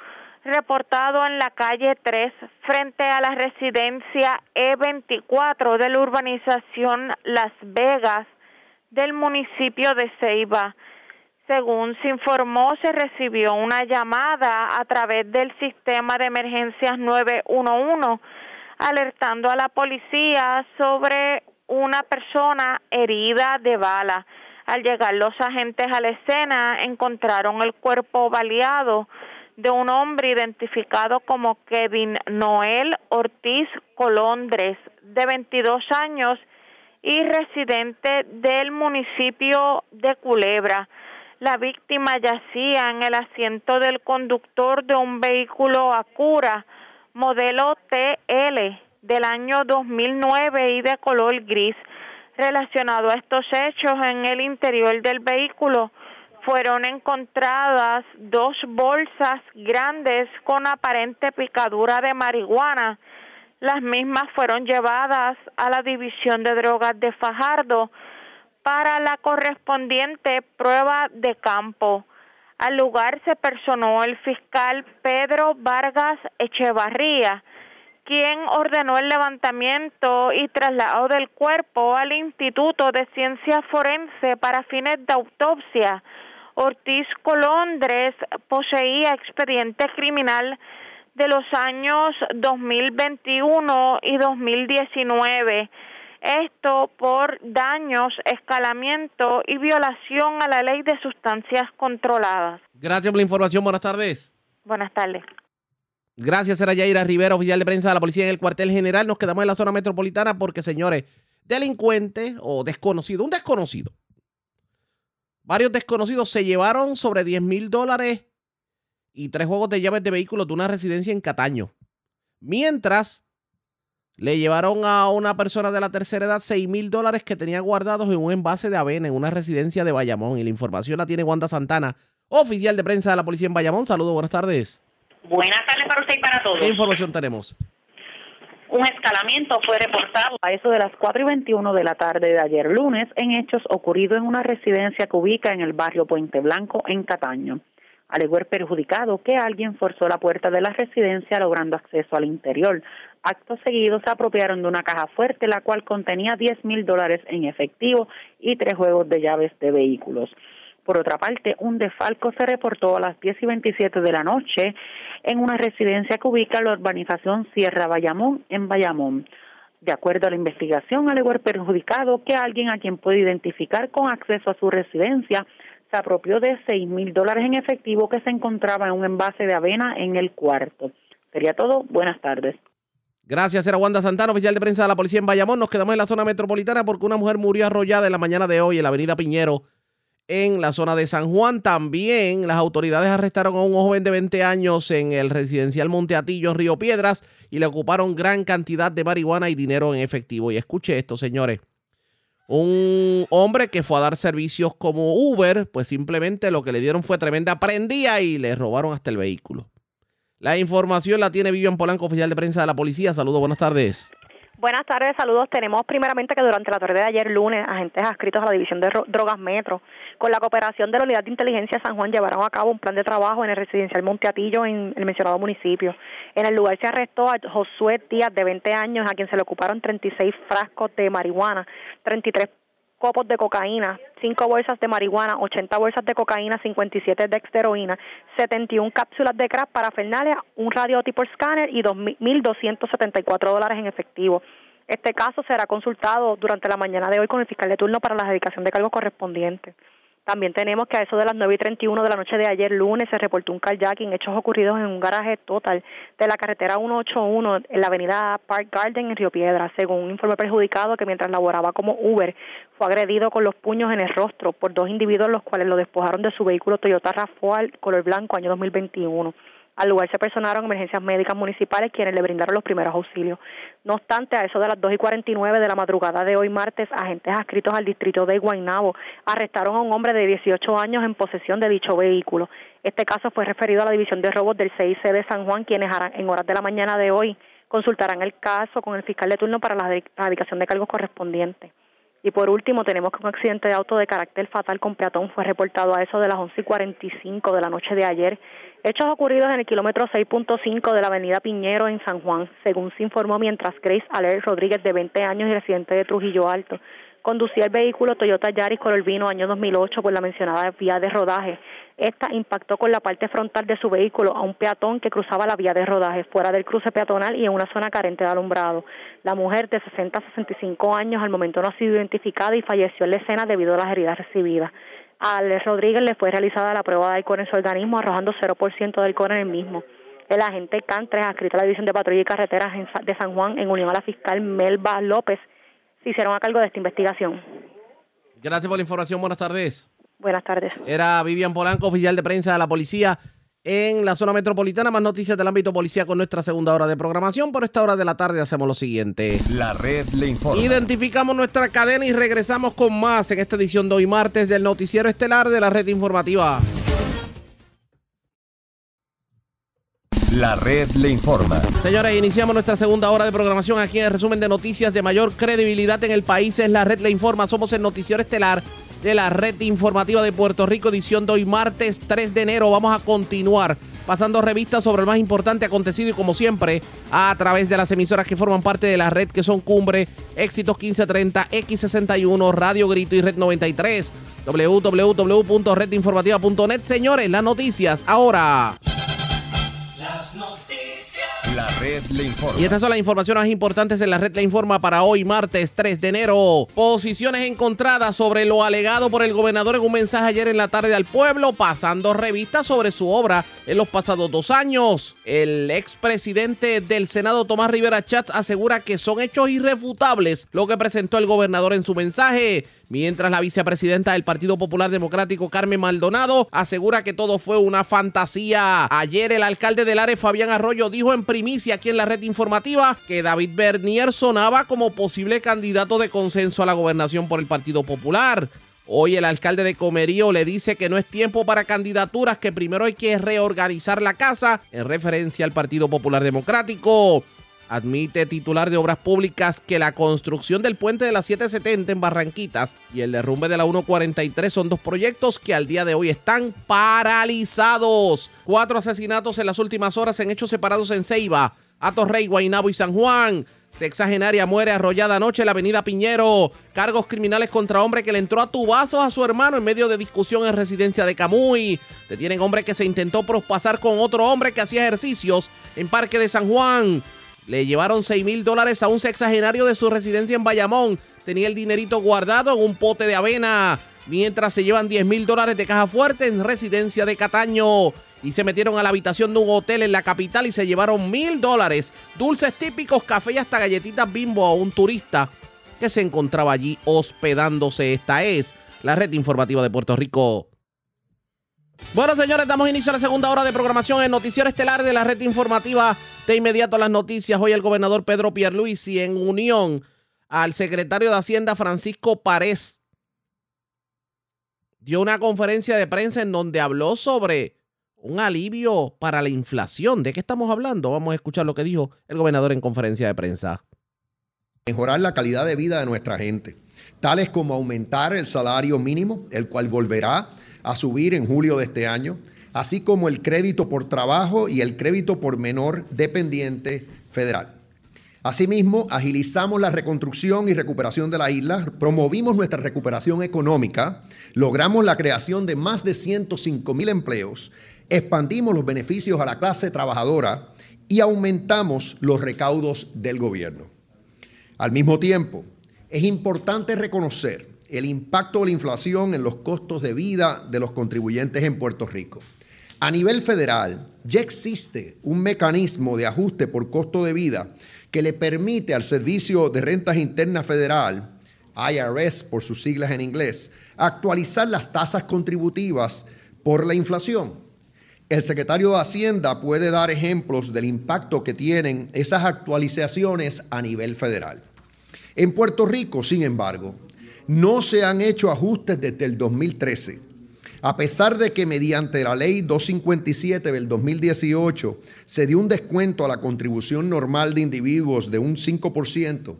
Speaker 8: reportado en la calle 3 frente a la residencia E24 de la urbanización Las Vegas del municipio de Ceiba. Según se informó, se recibió una llamada a través del sistema de emergencias 911 alertando a la policía sobre una persona herida de bala. Al llegar los agentes a la escena encontraron el cuerpo baleado de un hombre identificado como Kevin Noel Ortiz Colondres, de 22 años, y residente del municipio de Culebra. La víctima yacía en el asiento del conductor de un vehículo Acura modelo TL del año 2009 y de color gris. Relacionado a estos hechos, en el interior del vehículo fueron encontradas dos bolsas grandes con aparente picadura de marihuana. Las mismas fueron llevadas a la División de Drogas de Fajardo para la correspondiente prueba de campo. Al lugar se personó el fiscal Pedro Vargas Echevarría, quien ordenó el levantamiento y traslado del cuerpo al Instituto de Ciencia Forense para fines de autopsia. Ortiz Colondres poseía expediente criminal de los años 2021 y 2019. Esto por daños, escalamiento y violación a la ley de sustancias controladas.
Speaker 2: Gracias por la información. Buenas tardes.
Speaker 8: Buenas tardes.
Speaker 2: Gracias, era Yaira Rivera, oficial de prensa de la policía en el cuartel general. Nos quedamos en la zona metropolitana porque, señores, delincuente o desconocido, un desconocido. Varios desconocidos se llevaron sobre 10 mil dólares y tres juegos de llaves de vehículos de una residencia en Cataño. Mientras le llevaron a una persona de la tercera edad 6 mil dólares que tenía guardados en un envase de avena en una residencia de Bayamón. Y la información la tiene Wanda Santana, oficial de prensa de la policía en Bayamón. Saludos, buenas tardes.
Speaker 9: Buenas tardes para usted y para todos.
Speaker 2: ¿Qué información tenemos?
Speaker 9: Un escalamiento fue reportado a eso de las 4 y 21 de la tarde de ayer lunes en hechos ocurridos en una residencia que ubica en el barrio Puente Blanco, en Cataño. Alegó el perjudicado que alguien forzó la puerta de la residencia logrando acceso al interior. Acto seguido se apropiaron de una caja fuerte la cual contenía 10 mil dólares en efectivo y tres juegos de llaves de vehículos. Por otra parte, un defalco se reportó a las 10 y 27 de la noche en una residencia que ubica la urbanización Sierra Bayamón en Bayamón. De acuerdo a la investigación, alegó el perjudicado que alguien a quien puede identificar con acceso a su residencia se apropió de 6 mil dólares en efectivo que se encontraba en un envase de avena en el cuarto. Sería todo. Buenas tardes.
Speaker 2: Gracias, era Wanda Santana, oficial de prensa de la policía en Bayamón. Nos quedamos en la zona metropolitana porque una mujer murió arrollada en la mañana de hoy en la avenida Piñero en la zona de San Juan. También las autoridades arrestaron a un joven de 20 años en el residencial Monteatillo, Río Piedras, y le ocuparon gran cantidad de marihuana y dinero en efectivo. Y escuche esto, señores. Un hombre que fue a dar servicios como Uber, pues simplemente lo que le dieron fue tremenda prendía y le robaron hasta el vehículo. La información la tiene Vivian Polanco, oficial de prensa de la policía. Saludos, buenas tardes.
Speaker 10: Buenas tardes, saludos. Tenemos primeramente que durante la tarde de ayer lunes, agentes adscritos a la División de Drogas Metro, con la cooperación de la Unidad de Inteligencia San Juan, llevaron a cabo un plan de trabajo en el residencial Monteatillo, en el mencionado municipio. En el lugar se arrestó a Josué Díaz, de 20 años, a quien se le ocuparon 36 frascos de marihuana, 33 copos de cocaína, 5 bolsas de marihuana, 80 bolsas de cocaína, 57 de heroína, 71 cápsulas de crack para Fernalia, un radio tipo escáner y 2.274 dólares en efectivo. Este caso será consultado durante la mañana de hoy con el fiscal de turno para la dedicación de cargos correspondientes. También tenemos que a eso de las 9 y 31 de la noche de ayer lunes se reportó un carjacking, hechos ocurridos en un garaje total de la carretera 181 en la avenida Park Garden en Río Piedra, según un informe perjudicado que mientras laboraba como Uber fue agredido con los puños en el rostro por dos individuos los cuales lo despojaron de su vehículo Toyota RAV4 color blanco año 2021. Al lugar se personaron emergencias médicas municipales quienes le brindaron los primeros auxilios. No obstante, a eso de las 2 y 49 de la madrugada de hoy martes, agentes adscritos al distrito de Guaynabo arrestaron a un hombre de 18 años en posesión de dicho vehículo. Este caso fue referido a la División de Robos del CIC de San Juan, quienes harán en horas de la mañana de hoy consultarán el caso con el fiscal de turno para la erradicación de cargos correspondientes. Y por último, tenemos que un accidente de auto de carácter fatal con peatón fue reportado a eso de las 11 y 45 de la noche de ayer. Hechos ocurridos en el kilómetro 6.5 de la avenida Piñero en San Juan, según se informó mientras Grace Aler Rodríguez, de 20 años y residente de Trujillo Alto, conducía el vehículo Toyota Yaris color vino año 2008 por la mencionada vía de rodaje. Esta impactó con la parte frontal de su vehículo a un peatón que cruzaba la vía de rodaje fuera del cruce peatonal y en una zona carente de alumbrado. La mujer de 60 a 65 años al momento no ha sido identificada y falleció en la escena debido a las heridas recibidas. A Alex Rodríguez le fue realizada la prueba de alcohol en su organismo arrojando 0% de alcohol en el mismo. El agente CAN-3 adscrito a la División de Patrulla y Carreteras de San Juan en unión a la fiscal Melba López hicieron a cargo de esta investigación.
Speaker 2: Gracias por la información. Buenas tardes.
Speaker 10: Buenas tardes.
Speaker 2: Era Vivian Polanco, oficial de prensa de la policía en la zona metropolitana. Más noticias del ámbito policía con nuestra segunda hora de programación. Por esta hora de la tarde hacemos lo siguiente.
Speaker 11: La red le informa.
Speaker 2: Identificamos nuestra cadena y regresamos con más en esta edición de hoy martes del noticiero estelar de la red informativa.
Speaker 11: La red le informa.
Speaker 2: Señores, iniciamos nuestra segunda hora de programación aquí en el resumen de noticias de mayor credibilidad en el país. Es la red le informa. Somos el noticiero estelar de la red informativa de Puerto Rico, edición de hoy martes 3 de enero. Vamos a continuar pasando revistas sobre el más importante acontecido y como siempre a través de las emisoras que forman parte de la red que son Cumbre, Éxitos 1530, X61, Radio Grito y Red 93, www.redinformativa.net. Señores, las noticias ahora.
Speaker 11: La red le informa.
Speaker 2: Y estas son las informaciones más importantes en la red le informa para hoy, martes 3 de enero. Posiciones encontradas sobre lo alegado por el gobernador en un mensaje ayer en la tarde al pueblo, pasando revistas sobre su obra en los pasados dos años. El expresidente del Senado, Tomás Rivera Chats, asegura que son hechos irrefutables lo que presentó el gobernador en su mensaje mientras la vicepresidenta del Partido Popular Democrático, Carmen Maldonado, asegura que todo fue una fantasía. Ayer el alcalde del área, Fabián Arroyo, dijo en primicia aquí en la red informativa que David Bernier sonaba como posible candidato de consenso a la gobernación por el Partido Popular. Hoy el alcalde de Comerío le dice que no es tiempo para candidaturas, que primero hay que reorganizar la casa en referencia al Partido Popular Democrático. Admite titular de Obras Públicas que la construcción del puente de la 770 en Barranquitas y el derrumbe de la 143 son dos proyectos que al día de hoy están paralizados. Cuatro asesinatos en las últimas horas en hechos separados en Ceiba, Atorrey, Guaynabo y San Juan. Sexagenaria muere arrollada anoche en la avenida Piñero. Cargos criminales contra hombre que le entró a tubazos a su hermano en medio de discusión en residencia de Camuy. Detienen hombre que se intentó prospasar con otro hombre que hacía ejercicios en Parque de San Juan. Le llevaron 6 mil dólares a un sexagenario de su residencia en Bayamón. Tenía el dinerito guardado en un pote de avena. Mientras se llevan 10 mil dólares de caja fuerte en residencia de Cataño. Y se metieron a la habitación de un hotel en la capital y se llevaron mil dólares. Dulces típicos, café y hasta galletitas bimbo a un turista que se encontraba allí hospedándose. Esta es la red informativa de Puerto Rico. Bueno, señores, damos inicio a la segunda hora de programación en Noticiero Estelar de la red informativa. De inmediato a las noticias. Hoy el gobernador Pedro Pierluisi, en unión al secretario de Hacienda Francisco Párez, dio una conferencia de prensa en donde habló sobre un alivio para la inflación. ¿De qué estamos hablando? Vamos a escuchar lo que dijo el gobernador en conferencia de prensa.
Speaker 12: Mejorar la calidad de vida de nuestra gente, tales como aumentar el salario mínimo, el cual volverá a subir en julio de este año, así como el crédito por trabajo y el crédito por menor dependiente federal. Asimismo, agilizamos la reconstrucción y recuperación de la isla, promovimos nuestra recuperación económica, logramos la creación de más de 105 mil empleos, expandimos los beneficios a la clase trabajadora y aumentamos los recaudos del gobierno. Al mismo tiempo, es importante reconocer el impacto de la inflación en los costos de vida de los contribuyentes en Puerto Rico. A nivel federal, ya existe un mecanismo de ajuste por costo de vida que le permite al Servicio de Rentas Internas Federal, IRS por sus siglas en inglés, actualizar las tasas contributivas por la inflación. El secretario de Hacienda puede dar ejemplos del impacto que tienen esas actualizaciones a nivel federal. En Puerto Rico, sin embargo, no se han hecho ajustes desde el 2013. A pesar de que mediante la ley 257 del 2018 se dio un descuento a la contribución normal de individuos de un 5%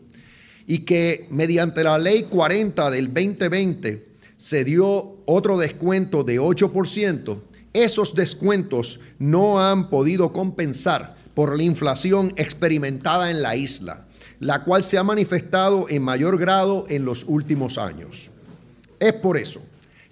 Speaker 12: y que mediante la ley 40 del 2020 se dio otro descuento de 8%, esos descuentos no han podido compensar por la inflación experimentada en la isla la cual se ha manifestado en mayor grado en los últimos años. Es por eso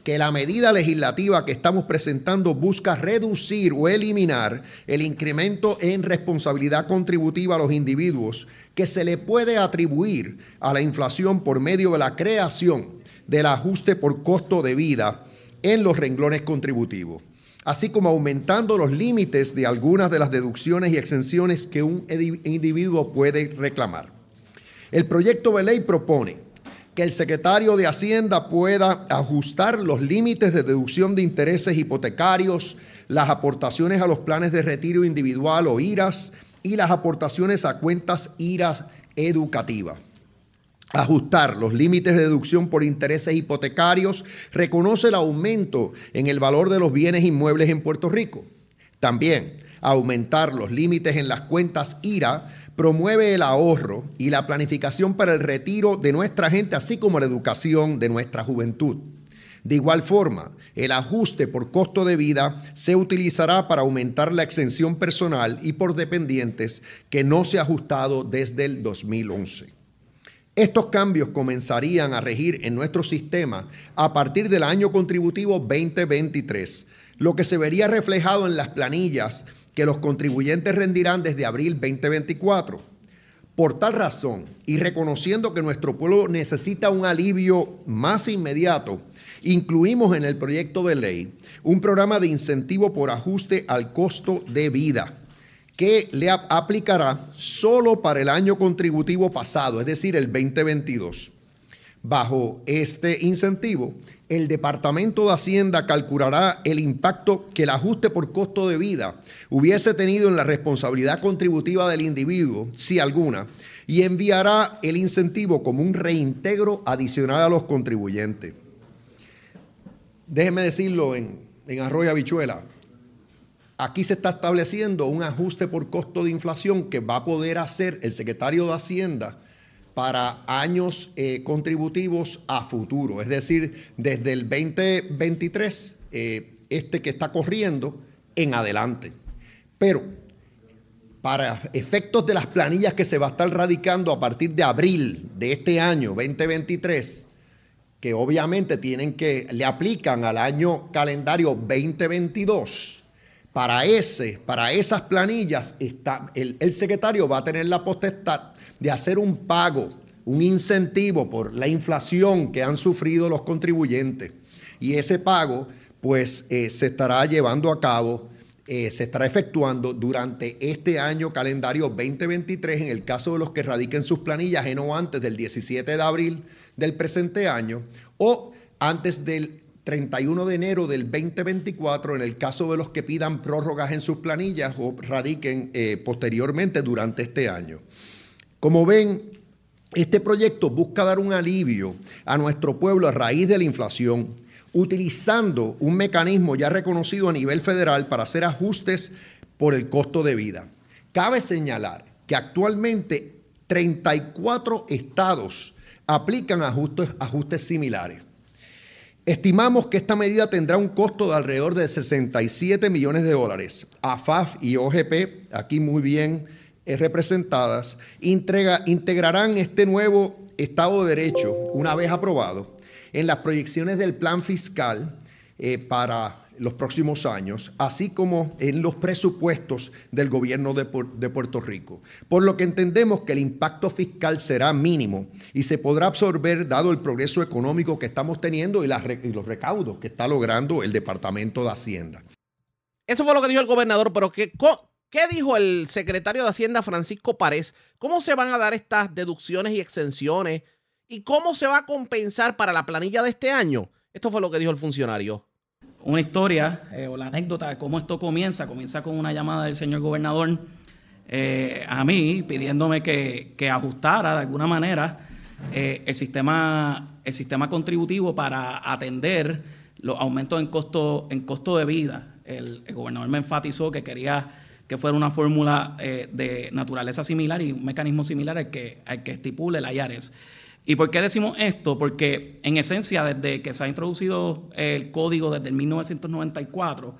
Speaker 12: que la medida legislativa que estamos presentando busca reducir o eliminar el incremento en responsabilidad contributiva a los individuos que se le puede atribuir a la inflación por medio de la creación del ajuste por costo de vida en los renglones contributivos, así como aumentando los límites de algunas de las deducciones y exenciones que un individuo puede reclamar. El proyecto de ley propone que el secretario de Hacienda pueda ajustar los límites de deducción de intereses hipotecarios, las aportaciones a los planes de retiro individual o IRAS y las aportaciones a cuentas IRAS educativas. Ajustar los límites de deducción por intereses hipotecarios reconoce el aumento en el valor de los bienes inmuebles en Puerto Rico. También aumentar los límites en las cuentas IRA promueve el ahorro y la planificación para el retiro de nuestra gente, así como la educación de nuestra juventud. De igual forma, el ajuste por costo de vida se utilizará para aumentar la exención personal y por dependientes que no se ha ajustado desde el 2011. Estos cambios comenzarían a regir en nuestro sistema a partir del año contributivo 2023, lo que se vería reflejado en las planillas que los contribuyentes rendirán desde abril 2024. Por tal razón, y reconociendo que nuestro pueblo necesita un alivio más inmediato, incluimos en el proyecto de ley un programa de incentivo por ajuste al costo de vida que le aplicará solo para el año contributivo pasado, es decir, el 2022. Bajo este incentivo, el Departamento de Hacienda calculará el impacto que el ajuste por costo de vida hubiese tenido en la responsabilidad contributiva del individuo, si alguna, y enviará el incentivo como un reintegro adicional a los contribuyentes. Déjeme decirlo en, en Arroyo Habichuela. Aquí se está estableciendo un ajuste por costo de inflación que va a poder hacer el secretario de Hacienda para años eh, contributivos a futuro, es decir, desde el 2023, eh, este que está corriendo, en adelante. Pero para efectos de las planillas que se va a estar radicando a partir de abril de este año 2023, que obviamente tienen que, le aplican al año calendario 2022, para, ese, para esas planillas está, el, el secretario va a tener la potestad de hacer un pago, un incentivo por la inflación que han sufrido los contribuyentes. Y ese pago, pues, eh, se estará llevando a cabo, eh, se estará efectuando durante este año calendario 2023 en el caso de los que radiquen sus planillas en o antes del 17 de abril del presente año o antes del 31 de enero del 2024 en el caso de los que pidan prórrogas en sus planillas o radiquen eh, posteriormente durante este año. Como ven, este proyecto busca dar un alivio a nuestro pueblo a raíz de la inflación, utilizando un mecanismo ya reconocido a nivel federal para hacer ajustes por el costo de vida. Cabe señalar que actualmente 34 estados aplican ajustes, ajustes similares. Estimamos que esta medida tendrá un costo de alrededor de 67 millones de dólares. AFAF y OGP, aquí muy bien eh, representadas integrarán este nuevo Estado de Derecho, una vez aprobado, en las proyecciones del plan fiscal eh, para los próximos años, así como en los presupuestos del gobierno de, Puerto Rico. Por lo que entendemos que el impacto fiscal será mínimo y se podrá absorber dado el progreso económico que estamos teniendo y, y los recaudos que está logrando el Departamento de Hacienda.
Speaker 2: Eso fue lo que dijo el gobernador, pero ¿qué, ¿Qué dijo el secretario de Hacienda Francisco Párez? ¿Cómo se van a dar estas deducciones y exenciones? ¿Y cómo se va a compensar para la planilla de este año? Esto fue lo que dijo el funcionario.
Speaker 13: Una historia eh, o la anécdota de cómo esto comienza. Comienza con una llamada del señor gobernador eh, a mí pidiéndome que, ajustara de alguna manera eh, el, sistema, el sistema contributivo para atender los aumentos en costo, en costo de vida. el gobernador me enfatizó que quería que fuera una fórmula eh, de naturaleza similar y un mecanismo similar al que, al que estipule la IARES. ¿Y por qué decimos esto? Porque en esencia, desde que se ha introducido el código desde el 1994,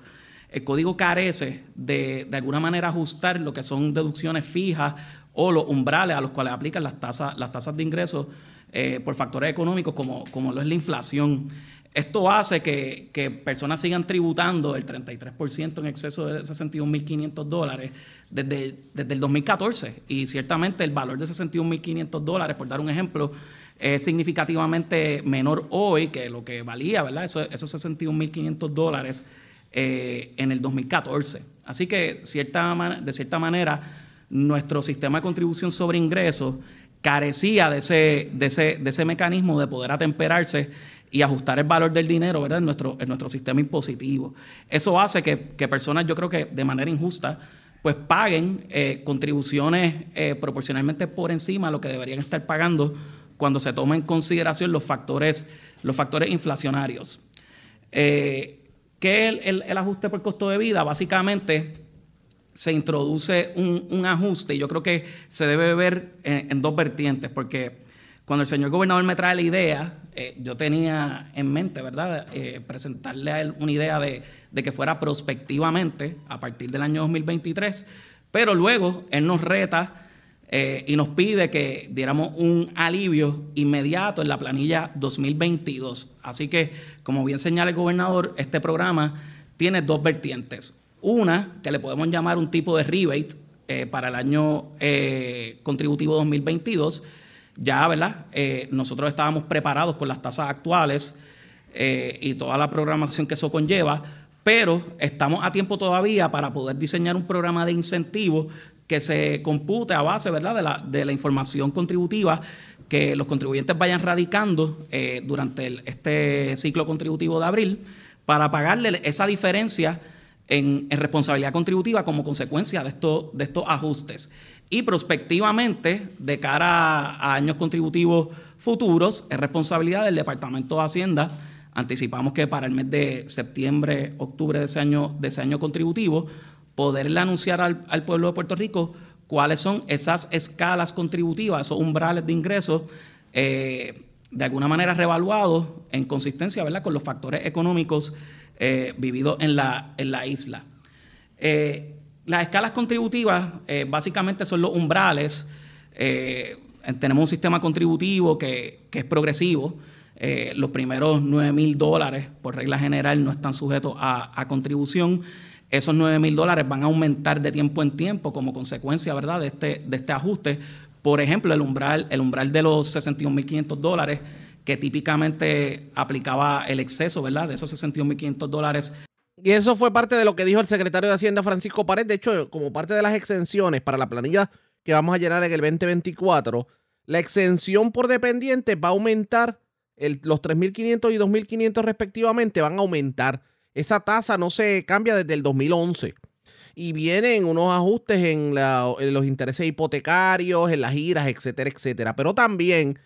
Speaker 13: el código carece de, de alguna manera ajustar lo que son deducciones fijas o los umbrales a los cuales aplican las tasas, las tasas de ingresos eh, por factores económicos como, como lo es la inflación. Esto hace que, personas sigan tributando el 33% en exceso de 61.500 dólares desde, desde el 2014 y ciertamente el valor de 61.500 dólares, por dar un ejemplo, es significativamente menor hoy que lo que valía, ¿verdad? esos 61.500 dólares eh, en el 2014. Así que cierta, de cierta manera nuestro sistema de contribución sobre ingresos carecía de ese, de ese, de ese mecanismo de poder atemperarse y ajustar el valor del dinero ¿verdad? En, nuestro, en nuestro sistema impositivo. Eso hace que, personas, yo creo que de manera injusta, pues paguen eh, contribuciones eh, proporcionalmente por encima de lo que deberían estar pagando cuando se tomen en consideración los factores, los factores inflacionarios. Eh, ¿Qué es el, ajuste por costo de vida? Básicamente se introduce un, ajuste y yo creo que se debe ver en dos vertientes, porque cuando el señor gobernador me trae la idea, eh, yo tenía en mente, ¿verdad?, eh, presentarle a él una idea de, que fuera prospectivamente a partir del año 2023, pero luego él nos reta eh, y nos pide que diéramos un alivio inmediato en la planilla 2022. Así que, como bien señala el gobernador, este programa tiene dos vertientes. Una, que le podemos llamar un tipo de rebate para el año contributivo 2022, ya, ¿verdad? Eh, nosotros estábamos preparados con las tasas actuales eh, y toda la programación que eso conlleva, pero estamos a tiempo todavía para poder diseñar un programa de incentivos que se compute a base, ¿verdad?, de la, de la información contributiva que los contribuyentes vayan radicando eh, durante este ciclo contributivo de abril para pagarle esa diferencia en, responsabilidad contributiva como consecuencia de, de estos ajustes. Y prospectivamente, de cara a años contributivos futuros, es responsabilidad del Departamento de Hacienda. Anticipamos que para el mes de septiembre, octubre de ese año, de ese año contributivo, poderle anunciar al, pueblo de Puerto Rico cuáles son esas escalas contributivas, esos umbrales de ingresos, eh, de alguna manera revaluados en consistencia con los factores económicos eh, vividos en la, en la isla. Eh, las escalas contributivas eh, básicamente son los umbrales. Eh, tenemos un sistema contributivo que, es progresivo. Eh, los primeros 9 mil dólares, por regla general, no están sujetos a, contribución. Esos 9 mil dólares van a aumentar de tiempo en tiempo como consecuencia ¿verdad? De, este, de este ajuste. Por ejemplo, el umbral, el umbral de los 61.500 dólares que típicamente aplicaba el exceso, ¿verdad? De esos 61.500 dólares
Speaker 2: y eso fue parte de lo que dijo el secretario de Hacienda Francisco Pared. De hecho, como parte de las exenciones para la planilla que vamos a llenar en el 2024, la exención por dependiente va a aumentar, los 3.500 y 2.500 respectivamente van a aumentar. Esa tasa no se cambia desde el 2011. Y vienen unos ajustes en, en los intereses hipotecarios, en las giras, etcétera, etcétera. Pero también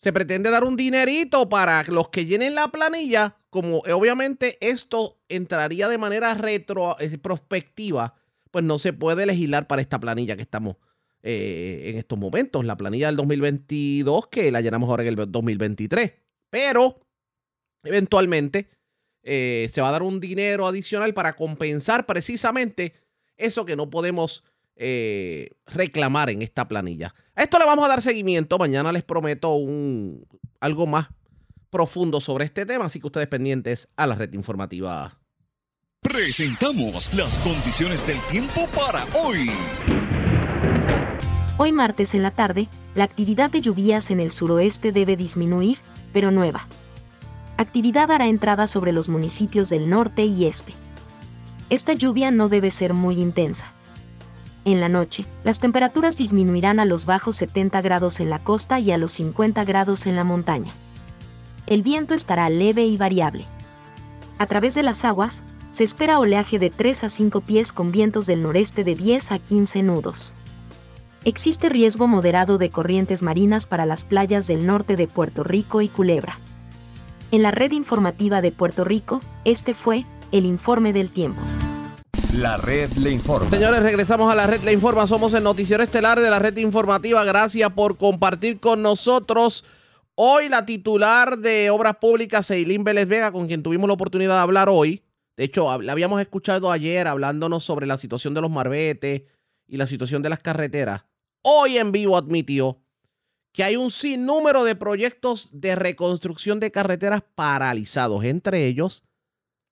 Speaker 2: se pretende dar un dinerito para los que llenen la planilla, como eh, obviamente esto entraría de manera retro, prospectiva, pues no se puede legislar para esta planilla que estamos eh, en estos momentos, la planilla del 2022 que la llenamos ahora en el 2023. Pero eventualmente eh, se va a dar un dinero adicional para compensar precisamente eso que no podemos eh, reclamar en esta planilla. A esto le vamos a dar seguimiento. Mañana les prometo un, algo más profundo sobre este tema, así que ustedes pendientes a la red informativa.
Speaker 1: Presentamos las condiciones del tiempo para hoy.
Speaker 4: Hoy martes en la tarde, la actividad de lluvias en el suroeste debe disminuir, pero nueva. Actividad hará entrada sobre los municipios del norte y este. Esta lluvia no debe ser muy intensa. En la noche, las temperaturas disminuirán a los bajos 70 grados en la costa y a los 50 grados en la montaña. El viento estará leve y variable. A través de las aguas, se espera oleaje de 3 a 5 pies con vientos del noreste de 10 a 15 nudos. Existe riesgo moderado de corrientes marinas para las playas del norte de Puerto Rico y Culebra. En la red informativa de Puerto Rico, este fue el informe del tiempo.
Speaker 11: La red le informa.
Speaker 2: Señores, regresamos a la red le informa. Somos el noticiero estelar de la red informativa. Gracias por compartir con nosotros. Hoy la titular de Obras Públicas, Ceilín Vélez Vega, con quien tuvimos la oportunidad de hablar hoy. De hecho, la habíamos escuchado ayer hablándonos sobre la situación de los marbetes y la situación de las carreteras. Hoy en vivo admitió que hay un sinnúmero de proyectos de reconstrucción de carreteras paralizados, entre ellos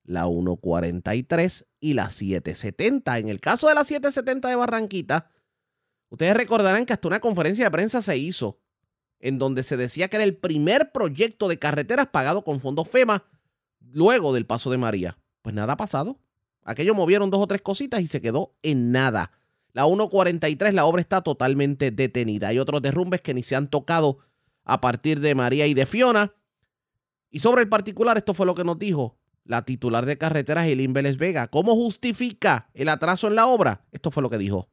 Speaker 2: la 143 y la 770. En el caso de la 770 de Barranquita, ustedes recordarán que hasta una conferencia de prensa se hizo en donde se decía que era el primer proyecto de carreteras pagado con fondos FEMA luego del paso de María. Pues nada ha pasado. Aquello movieron dos o tres cositas y se quedó en nada. La 143, la obra está totalmente detenida. Hay otros derrumbes que ni se han tocado a partir de María y de Fiona. Y sobre el particular, esto fue lo que nos dijo la titular de carreteras, Elin Vélez Vega. ¿Cómo justifica el atraso en la obra? Esto fue lo que dijo.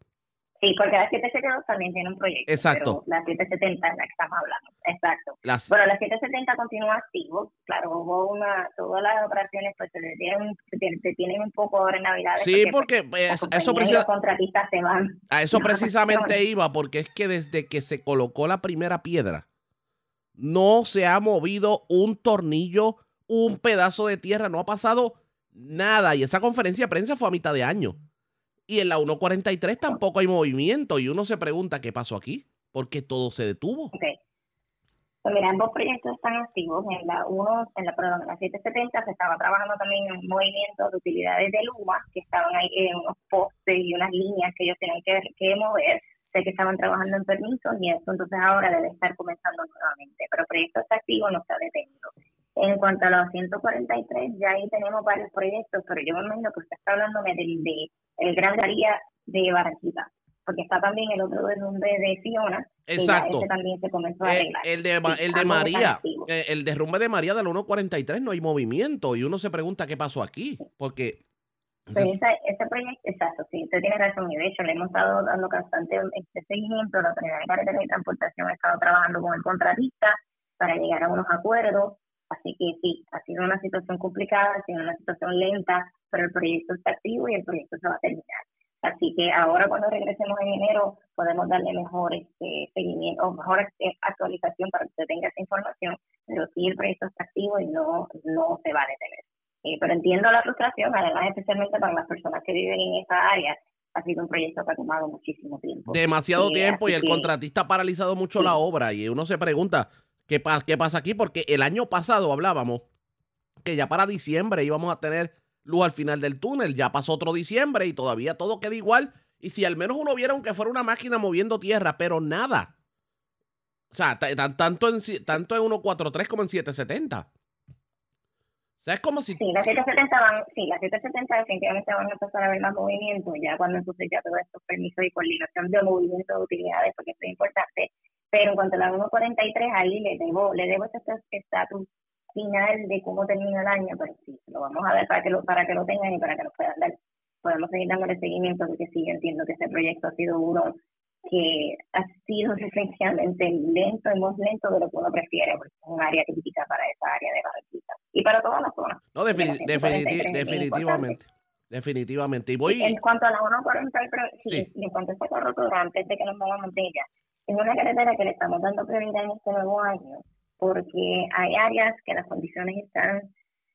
Speaker 14: Sí, porque la 772 también tiene un proyecto.
Speaker 2: Exacto.
Speaker 14: la 770 es la que estamos hablando. Exacto. Bueno, la 770 continúa activo. Claro, hubo una. Todas las operaciones pues se detienen, se tienen un poco ahora en Navidad.
Speaker 2: Sí, porque, pues, eso
Speaker 14: precisamente. contratistas se van.
Speaker 2: A eso precisamente iba, porque es que desde que se colocó la primera piedra, no se ha movido un tornillo un pedazo de tierra, no ha pasado nada. Y esa conferencia de prensa fue a mitad de año. Y en la 143 tampoco hay movimiento. Y uno se pregunta qué pasó aquí, porque todo se detuvo.
Speaker 14: Okay. Pues mira, ambos proyectos están activos. En la 1, en la, perdón, en la 770 se estaba trabajando también en un movimiento de utilidades de Luma, que estaban ahí en unos postes y unas líneas que ellos tenían que, que mover. Sé que estaban trabajando en permisos y eso entonces ahora debe estar comenzando nuevamente. Pero el proyecto está activo, no está detenido. En cuanto a los 143, ya ahí tenemos varios proyectos, pero yo me imagino que usted está hablándome del de el Gran Daría de Barranquita, porque está también el otro derrumbe de Fiona.
Speaker 2: Exacto.
Speaker 14: Que también se comenzó a
Speaker 2: arreglar. El, de, el de María, eh, el derrumbe de María del 143 no hay movimiento y uno se pregunta qué pasó aquí, porque
Speaker 14: pues ese proyecto, exacto, sí, usted tiene razón. Y de hecho, le hemos estado dando constante este seguimiento. La Autoridad de Carretera y Transportación ha estado trabajando con el contratista para llegar a unos acuerdos. Así que sí, ha sido una situación complicada, ha sido una situación lenta, pero el proyecto está activo y el proyecto se va a terminar. Así que ahora cuando regresemos en enero podemos darle mejor este, seguimiento o mejor este, actualización para que usted tenga esa información, pero sí el proyecto está activo y no, no se va a detener. Eh, pero entiendo la frustración, además especialmente para las personas que viven en esa área, ha sido un proyecto que ha tomado muchísimo tiempo.
Speaker 2: Demasiado tiempo y el contratista ha paralizado mucho la obra y uno se pregunta, ¿Qué, ¿Qué pasa aquí? Porque el año pasado hablábamos que ya para diciembre íbamos a tener luz al final del túnel. Ya pasó otro diciembre y todavía todo queda igual. Y si al menos uno viera aunque fuera una máquina moviendo tierra, pero nada. O sea, tanto en, tanto en 143 como en 770. O sea, es como si...
Speaker 14: Sí, las 770 van, sí, las 770 definitivamente van a empezar a ver más movimiento, ya cuando entonces ya todos estos permisos y coordinación de movimiento de utilidades, porque esto es importante, pero en cuanto a la 1.43, ahí le debo, le debo ese estatus final de cómo termina el año, pero sí, lo vamos a ver para que lo, para que lo tengan y para que nos puedan dar. Podemos seguir dándole seguimiento porque sí, yo entiendo que este proyecto ha sido uno que ha sido esencialmente lento y más lento de lo que uno prefiere, porque es un área crítica para esa área de Barranquita y para todas las zonas.
Speaker 2: No, definitivamente. Definitivamente. Y voy...
Speaker 14: En cuanto a la 1.43, sí, en cuanto a esta antes de que nos vayamos de ella, es una carretera que le estamos dando prioridad en este nuevo año porque hay áreas que las condiciones están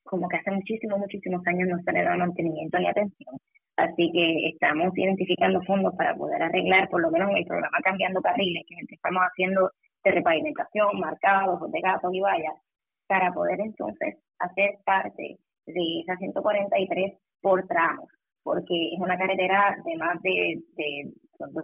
Speaker 14: como que hace muchísimos, muchísimos años no se le da mantenimiento ni atención. Así que estamos identificando fondos para poder arreglar, por lo menos en el programa Cambiando Carriles, que estamos haciendo de repavimentación, marcados, de gatos y vallas, para poder entonces hacer parte de esa 143 por tramos, porque es una carretera de más de, de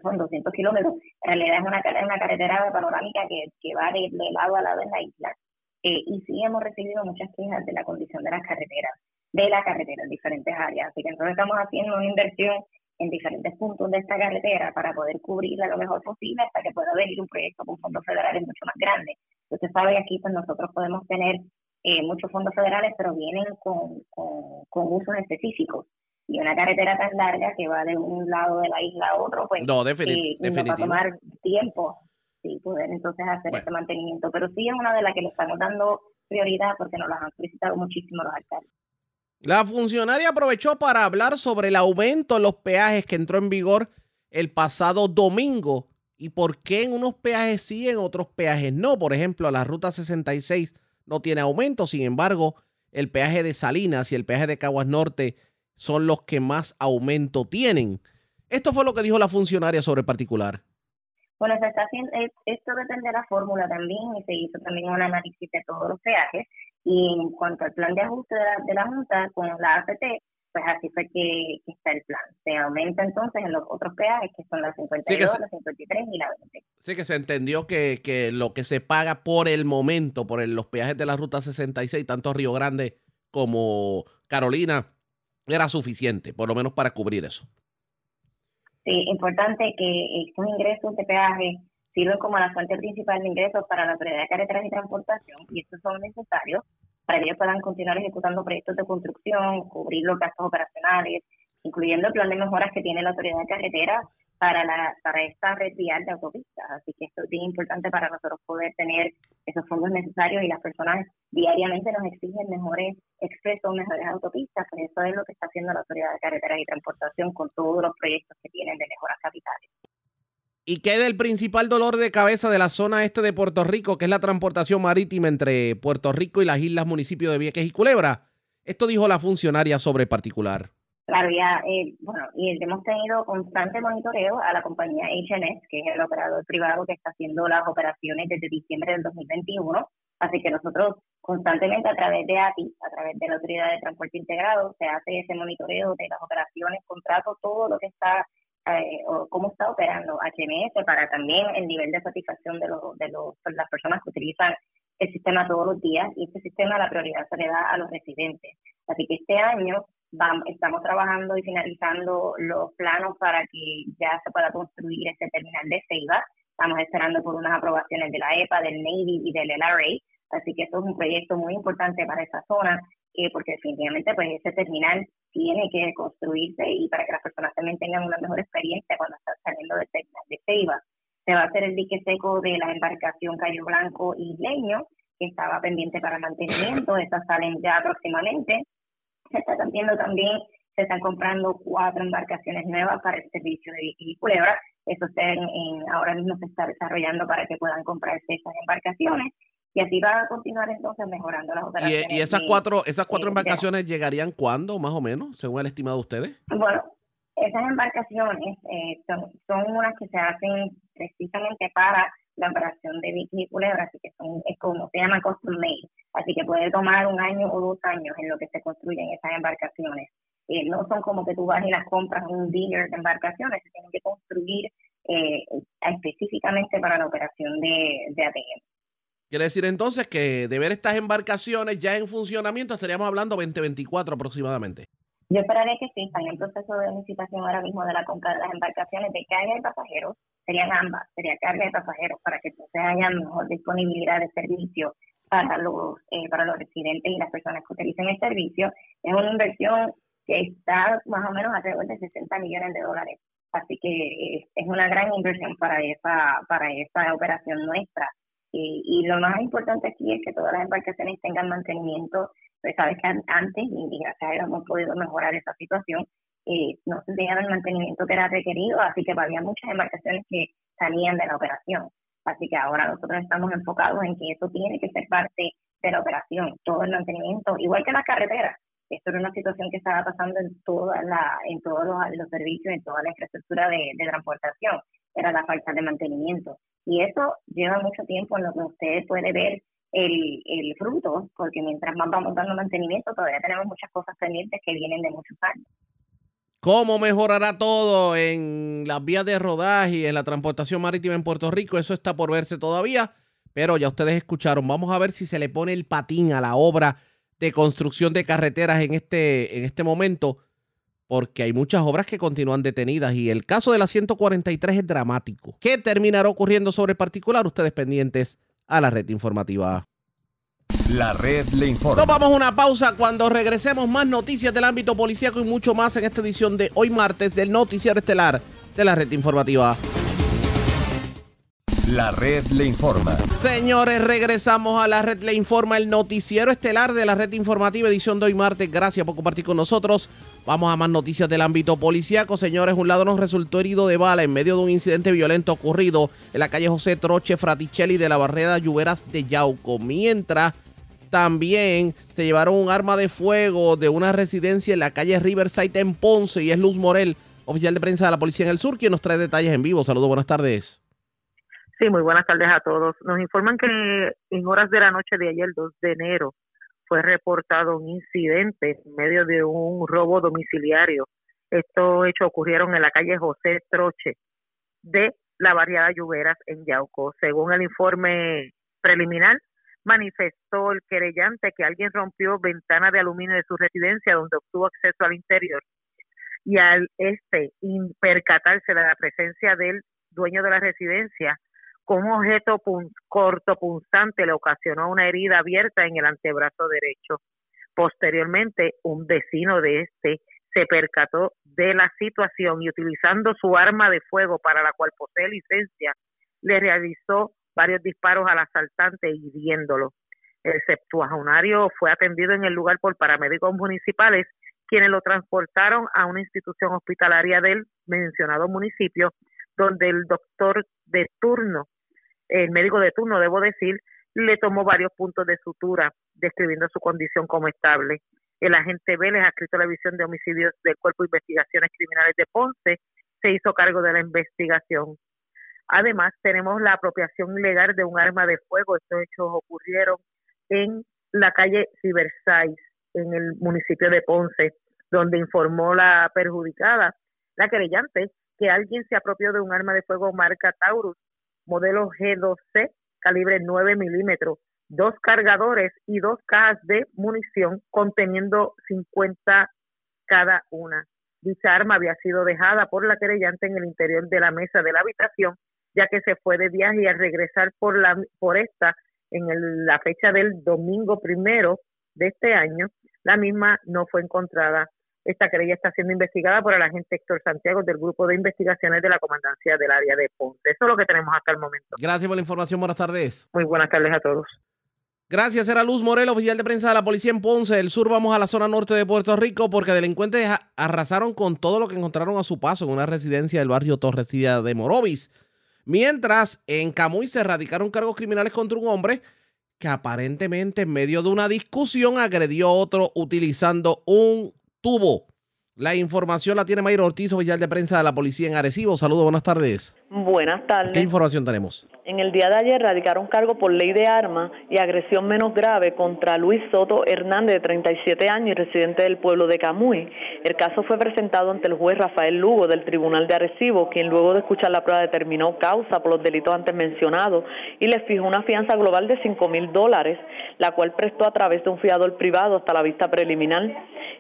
Speaker 14: son 200 kilómetros, en realidad es una, una carretera panorámica que, que va de, lado a lado en la isla. Eh, y sí hemos recibido muchas quejas de la condición de las carreteras, de la carretera en diferentes áreas. Así que nosotros estamos haciendo una inversión en diferentes puntos de esta carretera para poder cubrirla lo mejor posible hasta que pueda venir un proyecto con fondos federales mucho más grande. Usted sabe, aquí pues nosotros podemos tener eh, muchos fondos federales, pero vienen con, con, con usos específicos y una carretera tan larga que va de un lado de la isla a otro, pues
Speaker 2: no, definitivamente
Speaker 14: va a tomar tiempo sí, poder entonces hacer este mantenimiento. Pero sí es una de las que le estamos dando prioridad porque nos las han solicitado muchísimo los alcaldes.
Speaker 2: La funcionaria aprovechó para hablar sobre el aumento en los peajes que entró en vigor el pasado domingo y por qué en unos peajes sí, en otros peajes no. Por ejemplo, la ruta 66 no tiene aumento, sin embargo, el peaje de Salinas y el peaje de Caguas Norte son los que más aumento tienen. Esto fue lo que dijo la funcionaria sobre el particular.
Speaker 14: Bueno, se está haciendo, esto depende de la fórmula también y se hizo también un análisis de todos los peajes y en cuanto al plan de ajuste de la, Junta con la AFT, pues así fue que, está el plan. Se aumenta entonces en los otros peajes que son las 52, las 53 y la 20.
Speaker 2: Sí, que se entendió que, que lo que se paga por el momento, por los peajes de la Ruta 66, tanto Río Grande como Carolina, era suficiente, por lo menos para cubrir eso.
Speaker 14: Sí, importante que estos ingresos de peaje sirven como la fuente principal de ingresos para la Autoridad de Carreteras y Transportación y estos son necesarios para que ellos puedan continuar ejecutando proyectos de construcción, cubrir los gastos operacionales, incluyendo el plan de mejoras que tiene la Autoridad de Carreteras para, la, para esta red vial de autopistas. Así que esto es bien importante para nosotros poder tener esos fondos necesarios y las personas diariamente nos exigen mejores expresos, mejores autopistas, pues eso es lo que está haciendo la Autoridad de Carreteras y Transportación con todos los proyectos que tienen de mejoras capitales.
Speaker 2: ¿Y es el principal dolor de cabeza de la zona este de Puerto Rico, que es la transportación marítima entre Puerto Rico y las islas municipios de Vieques y Culebra? Esto dijo la funcionaria sobre particular.
Speaker 14: Claro, ya, eh, bueno, y hemos tenido constante monitoreo a la compañía HNS, que es el operador privado que está haciendo las operaciones desde diciembre del 2021. Así que nosotros constantemente a través de ATI, a través de la Autoridad de Transporte Integrado, se hace ese monitoreo de las operaciones, contratos, todo lo que está eh, o cómo está operando HMS para también el nivel de satisfacción de, los, de los, las personas que utilizan el sistema todos los días y este sistema la prioridad se le da a los residentes. Así que este año vamos, estamos trabajando y finalizando los planos para que ya se pueda construir este terminal de Ceiba. Estamos esperando por unas aprobaciones de la EPA, del Navy y del LRA. Así que esto es un proyecto muy importante para esa zona, eh, porque definitivamente pues ese terminal tiene que construirse y para que las personas también tengan una mejor experiencia cuando están saliendo del terminal de Ceiba. Se va a hacer el dique seco de la embarcación Cayo Blanco y Leño, que estaba pendiente para mantenimiento. Estas salen ya próximamente. Se está viendo también, se están comprando cuatro embarcaciones nuevas para el servicio de y Culebra. Eso en, ahora mismo se está desarrollando para que puedan comprarse esas embarcaciones y así va a continuar entonces mejorando las operaciones.
Speaker 2: ¿Y, esas cuatro esas cuatro embarcaciones llegarían cuándo, más o menos, según el estimado de ustedes?
Speaker 14: Bueno, esas embarcaciones eh, son, son unas que se hacen precisamente para la operación de Vicky y Culebra, así que son, es como se llama custom made, así que puede tomar un año o dos años en lo que se construyen esas embarcaciones. Eh, no son como que tú vas y las compras en un dealer de embarcaciones, se tienen que construir eh, específicamente para la operación de, de ATM.
Speaker 2: Quiere decir entonces que de ver estas embarcaciones ya en funcionamiento estaríamos hablando 2024 aproximadamente.
Speaker 14: Yo esperaría que sí, están en proceso de licitación ahora mismo de la compra de las embarcaciones de carga y pasajeros. Serían ambas, sería carga y pasajeros para que entonces haya mejor disponibilidad de servicio para los eh, para los residentes y las personas que utilicen el servicio. Es una inversión que está más o menos alrededor de 60 millones de dólares. Así que eh, es una gran inversión para esa para esa operación nuestra. Y, lo más importante aquí es que todas las embarcaciones tengan mantenimiento. Pues sabes que antes, y gracias a Dios hemos podido mejorar esa situación, no se tenían el mantenimiento que era requerido, así que había muchas embarcaciones que salían de la operación. Así que ahora nosotros estamos enfocados en que eso tiene que ser parte de la operación, todo el mantenimiento, igual que las carreteras. Esto era una situación que estaba pasando en toda la, en todos los, servicios, en toda la infraestructura de transportación, era la falta de mantenimiento. Y eso lleva mucho tiempo en lo que usted puede ver el, el fruto, porque mientras más vamos dando mantenimiento, todavía tenemos muchas cosas pendientes que vienen de muchos años.
Speaker 2: ¿Cómo mejorará todo en las vías de rodaje y en la transportación marítima en Puerto Rico? Eso está por verse todavía, pero ya ustedes escucharon. Vamos a ver si se le pone el patín a la obra de construcción de carreteras en este, en este momento porque hay muchas obras que continúan detenidas y el caso de la 143 es dramático. ¿Qué terminará ocurriendo sobre el particular? Ustedes pendientes a la red informativa.
Speaker 11: La red le informa.
Speaker 2: Nos vamos a una pausa cuando regresemos más noticias del ámbito policíaco y mucho más en esta edición de hoy martes del noticiero estelar de la red informativa.
Speaker 11: La red le informa.
Speaker 2: Señores, regresamos a la red le informa, el noticiero estelar de la red informativa edición de hoy martes. Gracias por compartir con nosotros. Vamos a más noticias del ámbito policíaco. Señores, un lado nos resultó herido de bala en medio de un incidente violento ocurrido en la calle José Troche Fraticelli de la barrera Lluveras de Yauco. Mientras también se llevaron un arma de fuego de una residencia en la calle Riverside en Ponce y es Luz Morel, oficial de prensa de la policía en el sur, quien nos trae detalles en vivo. Saludos, buenas tardes.
Speaker 15: Sí, muy buenas tardes a todos. Nos informan que en horas de la noche de ayer, 2 de enero, fue reportado un incidente en medio de un robo domiciliario. Estos hechos ocurrieron en la calle José Troche de la barriada Lluveras en Yauco. Según el informe preliminar, manifestó el querellante que alguien rompió ventana de aluminio de su residencia donde obtuvo acceso al interior y al este percatarse de la presencia del dueño de la residencia, con un objeto cortopunzante le ocasionó una herida abierta en el antebrazo derecho. Posteriormente, un vecino de este se percató de la situación y utilizando su arma de fuego para la cual posee licencia, le realizó varios disparos al asaltante hiriéndolo. El septuagenario fue atendido en el lugar por paramédicos municipales, quienes lo transportaron a una institución hospitalaria del mencionado municipio, donde el doctor de turno el médico de turno, debo decir, le tomó varios puntos de sutura, describiendo su condición como estable. El agente Vélez, adscrito a la División de Homicidios del Cuerpo de Investigaciones Criminales de Ponce, se hizo cargo de la investigación. Además, tenemos la apropiación ilegal de un arma de fuego. Estos hechos ocurrieron en la calle Cibersais, en el municipio de Ponce, donde informó la perjudicada, la querellante, que alguien se apropió de un arma de fuego marca Taurus modelo G2C, calibre 9 milímetros, dos cargadores y dos cajas de munición conteniendo 50 cada una. Dicha arma había sido dejada por la querellante en el interior de la mesa de la habitación, ya que se fue de viaje y al regresar por, la, por esta en la fecha del domingo primero de este año, la misma no fue encontrada esta querella está siendo investigada por el agente Héctor Santiago del Grupo de Investigaciones de la Comandancia del Área de Ponte. Eso es lo que tenemos hasta el momento.
Speaker 2: Gracias por la información. Buenas tardes.
Speaker 15: Muy buenas tardes a todos.
Speaker 2: Gracias, era Luz Morel, oficial de prensa de la policía en Ponce. Del sur vamos a la zona norte de Puerto Rico porque delincuentes arrasaron con todo lo que encontraron a su paso en una residencia del barrio Torrecilla de Morovis. Mientras en Camuy se radicaron cargos criminales contra un hombre que aparentemente en medio de una discusión agredió a otro utilizando un tuvo. La información la tiene Mayra Ortiz, oficial de prensa de la policía en Arecibo. Saludos, buenas tardes.
Speaker 16: Buenas tardes.
Speaker 2: ¿Qué información tenemos?
Speaker 16: En el día de ayer radicaron cargo por ley de armas y agresión menos grave contra Luis Soto Hernández, de 37 años y residente del pueblo de Camuy. El caso fue presentado ante el juez Rafael Lugo del Tribunal de Arecibo, quien luego de escuchar la prueba determinó causa por los delitos antes mencionados y le fijó una fianza global de 5 mil dólares, la cual prestó a través de un fiador privado hasta la vista preliminar.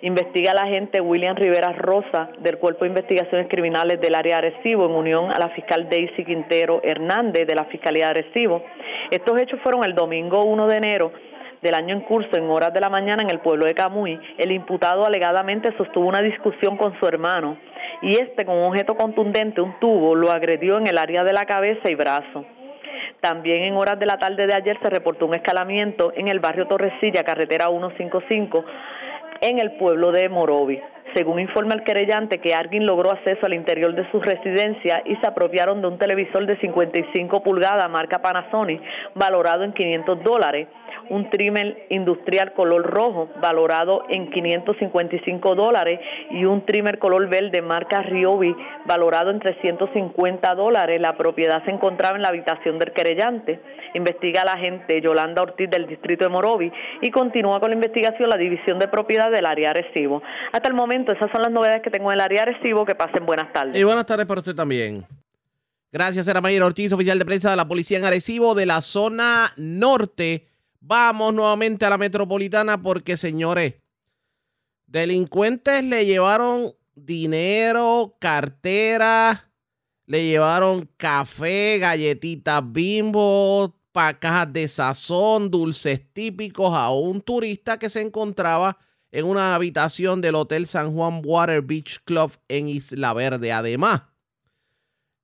Speaker 16: Investiga la agente William Rivera Rosa del Cuerpo de Investigaciones Criminales del área Arecibo en unión a la fiscal Daisy Quintero Hernández de la Fiscalía de Arecibo. Estos hechos fueron el domingo 1 de enero del año en curso, en horas de la mañana, en el pueblo de Camuy. El imputado alegadamente sostuvo una discusión con su hermano y este, con un objeto contundente, un tubo, lo agredió en el área de la cabeza y brazo. También en horas de la tarde de ayer se reportó un escalamiento en el barrio Torresilla, carretera 155, en el pueblo de Morovi. Según informa el querellante, que alguien logró acceso al interior de su residencia y se apropiaron de un televisor de 55 pulgadas marca Panasonic valorado en 500 dólares un trimmer industrial color rojo valorado en 555 dólares y un trimmer color verde marca Ryobi valorado en 350 dólares. La propiedad se encontraba en la habitación del querellante. Investiga la agente Yolanda Ortiz del distrito de Morovi y continúa con la investigación la división de propiedad del área Arecibo. Hasta el momento esas son las novedades que tengo en el área Arecibo. Que pasen buenas tardes.
Speaker 2: Y buenas tardes para usted también. Gracias, era Mayer Ortiz, oficial de prensa de la policía en Arecibo de la zona norte Vamos nuevamente a la metropolitana porque, señores, delincuentes le llevaron dinero, cartera, le llevaron café, galletitas bimbo, cajas de sazón, dulces típicos a un turista que se encontraba en una habitación del Hotel San Juan Water Beach Club en Isla Verde. Además,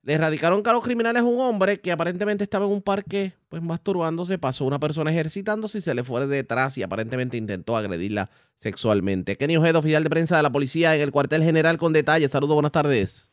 Speaker 2: le erradicaron cargos criminales a un hombre que aparentemente estaba en un parque, pues masturbándose, pasó una persona ejercitándose y se le fue detrás y aparentemente intentó agredirla sexualmente. Kenny Ojeda, oficial de prensa de la policía en el cuartel general con detalles. Saludos, buenas tardes.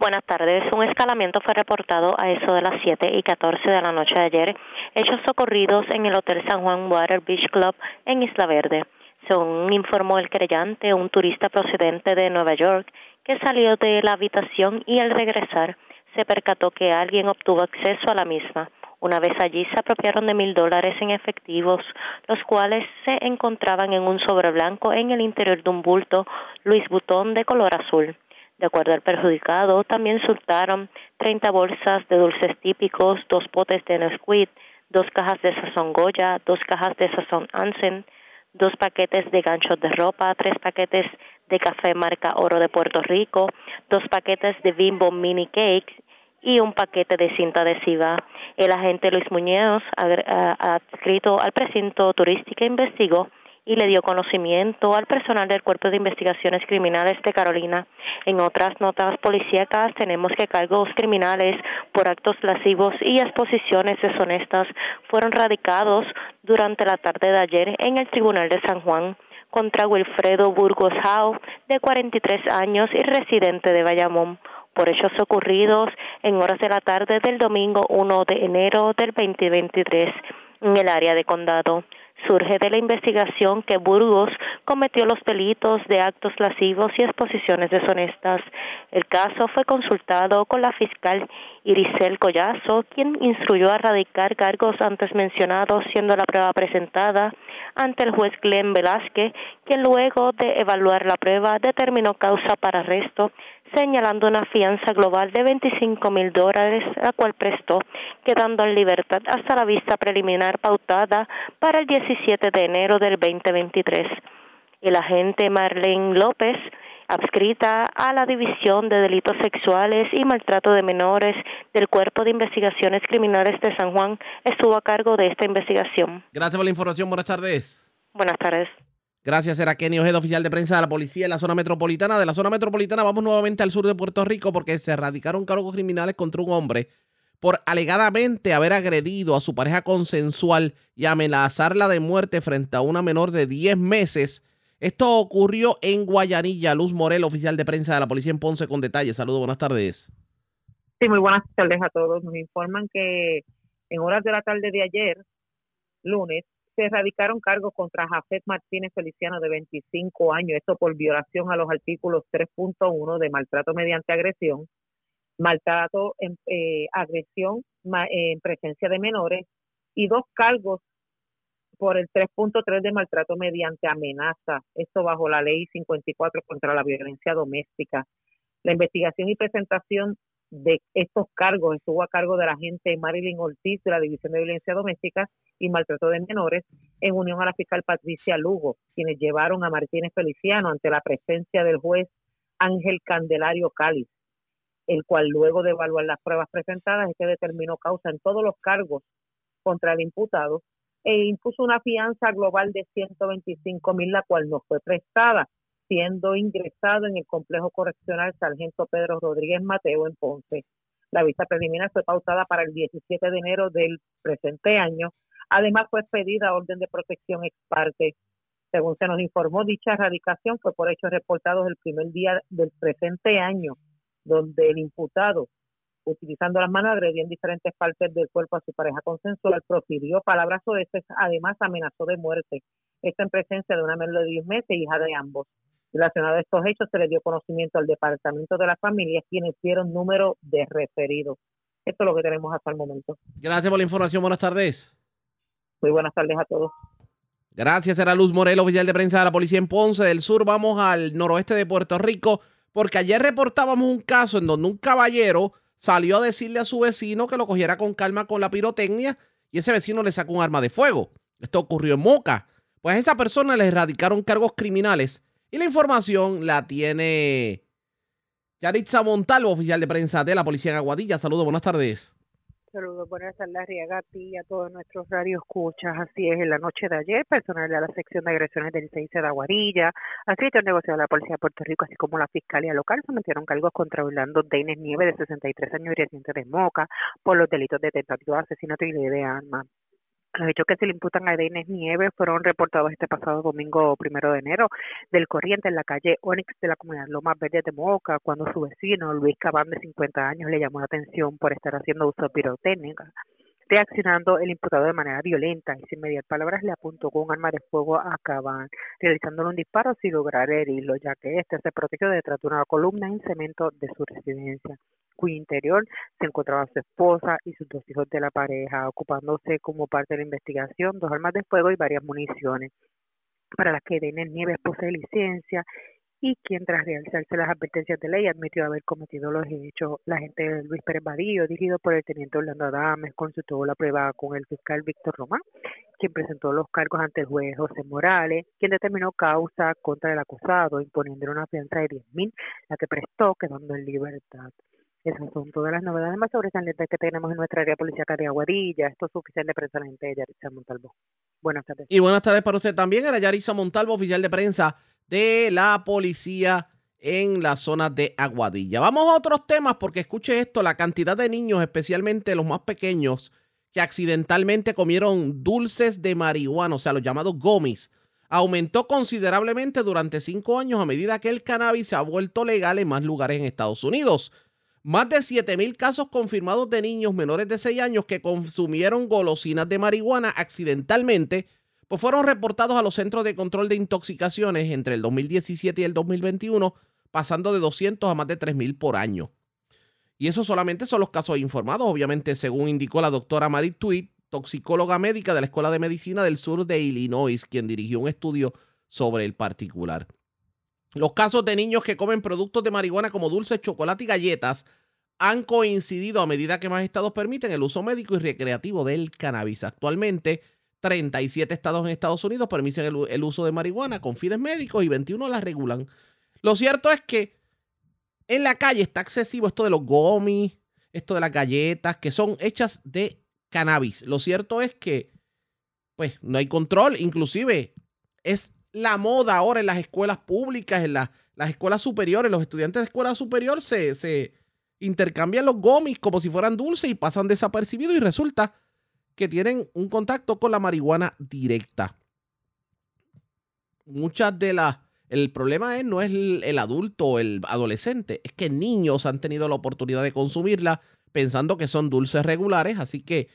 Speaker 17: Buenas tardes. Un escalamiento fue reportado a eso de las 7 y 14 de la noche de ayer. Hechos ocurridos en el Hotel San Juan Water Beach Club en Isla Verde. Según informó el creyente, un turista procedente de Nueva York que salió de la habitación y al regresar se percató que alguien obtuvo acceso a la misma. Una vez allí se apropiaron de mil dólares en efectivos, los cuales se encontraban en un sobre blanco en el interior de un bulto Luis Butón de color azul. De acuerdo al perjudicado, también soltaron 30 bolsas de dulces típicos, dos potes de Nesquik, dos cajas de sazón Goya, dos cajas de sazón Ansen, dos paquetes de ganchos de ropa, tres paquetes de café marca Oro de Puerto Rico, dos paquetes de Bimbo Mini Cakes y un paquete de cinta adhesiva. El agente Luis Muñoz, adscrito al precinto turístico, investigó y le dio conocimiento al personal del Cuerpo de Investigaciones Criminales de Carolina. En otras notas policíacas tenemos que cargos criminales por actos lascivos y exposiciones deshonestas fueron radicados durante la tarde de ayer en el Tribunal de San Juan contra Wilfredo Burgos Howe, de 43 años y residente de Bayamón, por hechos ocurridos en horas de la tarde del domingo 1 de enero del 2023 en el área de condado surge de la investigación que Burgos cometió los delitos de actos lascivos y exposiciones deshonestas. El caso fue consultado con la fiscal Irisel Collazo, quien instruyó a radicar cargos antes mencionados, siendo la prueba presentada ante el juez Glenn Velázquez, quien luego de evaluar la prueba determinó causa para arresto señalando una fianza global de 25 mil dólares, la cual prestó, quedando en libertad hasta la vista preliminar pautada para el 17 de enero del 2023. El agente Marlene López, adscrita a la División de Delitos Sexuales y Maltrato de Menores del Cuerpo de Investigaciones Criminales de San Juan, estuvo a cargo de esta investigación.
Speaker 2: Gracias por la información. Buenas tardes.
Speaker 17: Buenas tardes.
Speaker 2: Gracias, era Kenny Ojeda, oficial de prensa de la policía en la zona metropolitana. De la zona metropolitana vamos nuevamente al sur de Puerto Rico porque se erradicaron cargos criminales contra un hombre por alegadamente haber agredido a su pareja consensual y amenazarla de muerte frente a una menor de 10 meses. Esto ocurrió en Guayanilla. Luz Morel, oficial de prensa de la policía en Ponce, con detalles. Saludos, buenas tardes.
Speaker 15: Sí, muy buenas tardes a todos. Nos informan que en horas de la tarde de ayer, lunes, se erradicaron cargos contra Jafet Martínez Feliciano de 25 años, esto por violación a los artículos 3.1 de maltrato mediante agresión, maltrato en eh, agresión en presencia de menores y dos cargos por el 3.3 de maltrato mediante amenaza, esto bajo la ley 54 contra la violencia doméstica. La investigación y presentación de estos cargos estuvo a cargo de la agente Marilyn Ortiz de la División de Violencia Doméstica y Maltrato de Menores en unión a la fiscal Patricia Lugo, quienes llevaron a Martínez Feliciano ante la presencia del juez Ángel Candelario Cáliz, el cual luego de evaluar las pruebas presentadas, este determinó causa en todos los cargos contra el imputado e impuso una fianza global de 125 mil, la cual no fue prestada siendo ingresado en el complejo correccional Sargento Pedro Rodríguez Mateo en Ponce. La vista preliminar fue pautada para el 17 de enero del presente año. Además, fue expedida orden de protección ex parte. Según se nos informó, dicha erradicación fue por hechos reportados el primer día del presente año, donde el imputado, utilizando las manos, agredió en diferentes partes del cuerpo a su pareja consensual, profirió palabras soeces, además amenazó de muerte. Esto en presencia de una menor de 10 meses, hija de ambos. Relacionado a estos hechos, se le dio conocimiento al Departamento de la Familia, quienes dieron número de referidos. Esto es lo que tenemos hasta el momento.
Speaker 2: Gracias por la información. Buenas tardes.
Speaker 15: Muy buenas tardes a todos.
Speaker 2: Gracias, era Luz Morel, oficial de prensa de la Policía en Ponce del Sur. Vamos al noroeste de Puerto Rico, porque ayer reportábamos un caso en donde un caballero salió a decirle a su vecino que lo cogiera con calma con la pirotecnia y ese vecino le sacó un arma de fuego. Esto ocurrió en Moca. Pues a esa persona le erradicaron cargos criminales y la información la tiene Yaritza Montalvo, oficial de prensa de la Policía en Aguadilla. Saludos, buenas tardes.
Speaker 18: Saludos, buenas tardes, Riaga, a ti y a todos nuestros escuchas. Así es, en la noche de ayer, personal de la sección de agresiones del 6 de Aguadilla, así el negocio de la Policía de Puerto Rico, así como la Fiscalía Local, sometieron cargos contra Orlando Deines Nieve, de 63 años y residente de Moca, por los delitos de tentativa de asesinato y ley de armas. Los hechos que se le imputan a Denis Nieves fueron reportados este pasado domingo primero de enero del Corriente en la calle Onyx de la comunidad Lomas Verdes de Moca, cuando su vecino Luis Cabán, de 50 años, le llamó la atención por estar haciendo uso de pirotécnica. Reaccionando el imputado de manera violenta y sin mediar palabras le apuntó con un arma de fuego a Cabán, realizándole un disparo sin lograr herirlo, ya que este se protegió detrás de una columna en cemento de su residencia. Cuyo interior se encontraba su esposa y sus dos hijos de la pareja, ocupándose como parte de la investigación dos armas de fuego y varias municiones para las que Denis Nieves posee licencia y quien tras realizarse las advertencias de ley admitió haber cometido los hechos. La agente Luis Pérez Badillo, dirigido por el teniente Orlando Adames, consultó la prueba con el fiscal Víctor Román, quien presentó los cargos ante el juez José Morales, quien determinó causa contra el acusado, imponiéndole una fianza de 10 mil, la que prestó quedando en libertad. Esas son todas las novedades más sobresalientes que tenemos en nuestra área policíaca de Aguadilla. Esto es oficial de prensa, la gente de Yaritza Montalvo. Buenas tardes.
Speaker 2: Y buenas tardes para usted también. Era Yarisa Montalvo, oficial de prensa de la policía en la zona de Aguadilla. Vamos a otros temas porque escuche esto, la cantidad de niños, especialmente los más pequeños, que accidentalmente comieron dulces de marihuana, o sea, los llamados gomis, aumentó considerablemente durante cinco años a medida que el cannabis se ha vuelto legal en más lugares en Estados Unidos. Más de 7.000 casos confirmados de niños menores de 6 años que consumieron golosinas de marihuana accidentalmente pues fueron reportados a los Centros de Control de Intoxicaciones entre el 2017 y el 2021, pasando de 200 a más de 3.000 por año. Y eso solamente son los casos informados, obviamente, según indicó la doctora Marit Tweed, toxicóloga médica de la Escuela de Medicina del Sur de Illinois, quien dirigió un estudio sobre el particular. Los casos de niños que comen productos de marihuana como dulces, chocolate y galletas han coincidido a medida que más estados permiten el uso médico y recreativo del cannabis. Actualmente, 37 estados en Estados Unidos permiten el, uso de marihuana con fines médicos y 21 la regulan. Lo cierto es que en la calle está excesivo esto de los gomis, esto de las galletas, que son hechas de cannabis. Lo cierto es que, pues, no hay control. Inclusive, es la moda ahora en las escuelas públicas, en las escuelas superiores. Los estudiantes de escuela superior se, se intercambian los gomis como si fueran dulces y pasan desapercibidos y resulta que tienen un contacto con la marihuana directa. Muchas de las... El problema es, no es el, adulto o el adolescente, es que niños han tenido la oportunidad de consumirla pensando que son dulces regulares. Así que,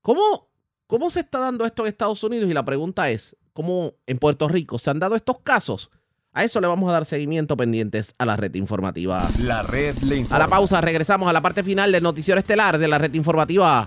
Speaker 2: ¿cómo, ¿cómo se está dando esto en Estados Unidos? Y la pregunta es, ¿cómo en Puerto Rico se han dado estos casos? A eso le vamos a dar seguimiento pendientes a la red informativa.
Speaker 11: La red le informa.
Speaker 2: A la pausa, regresamos a la parte final del noticiero estelar de la red informativa.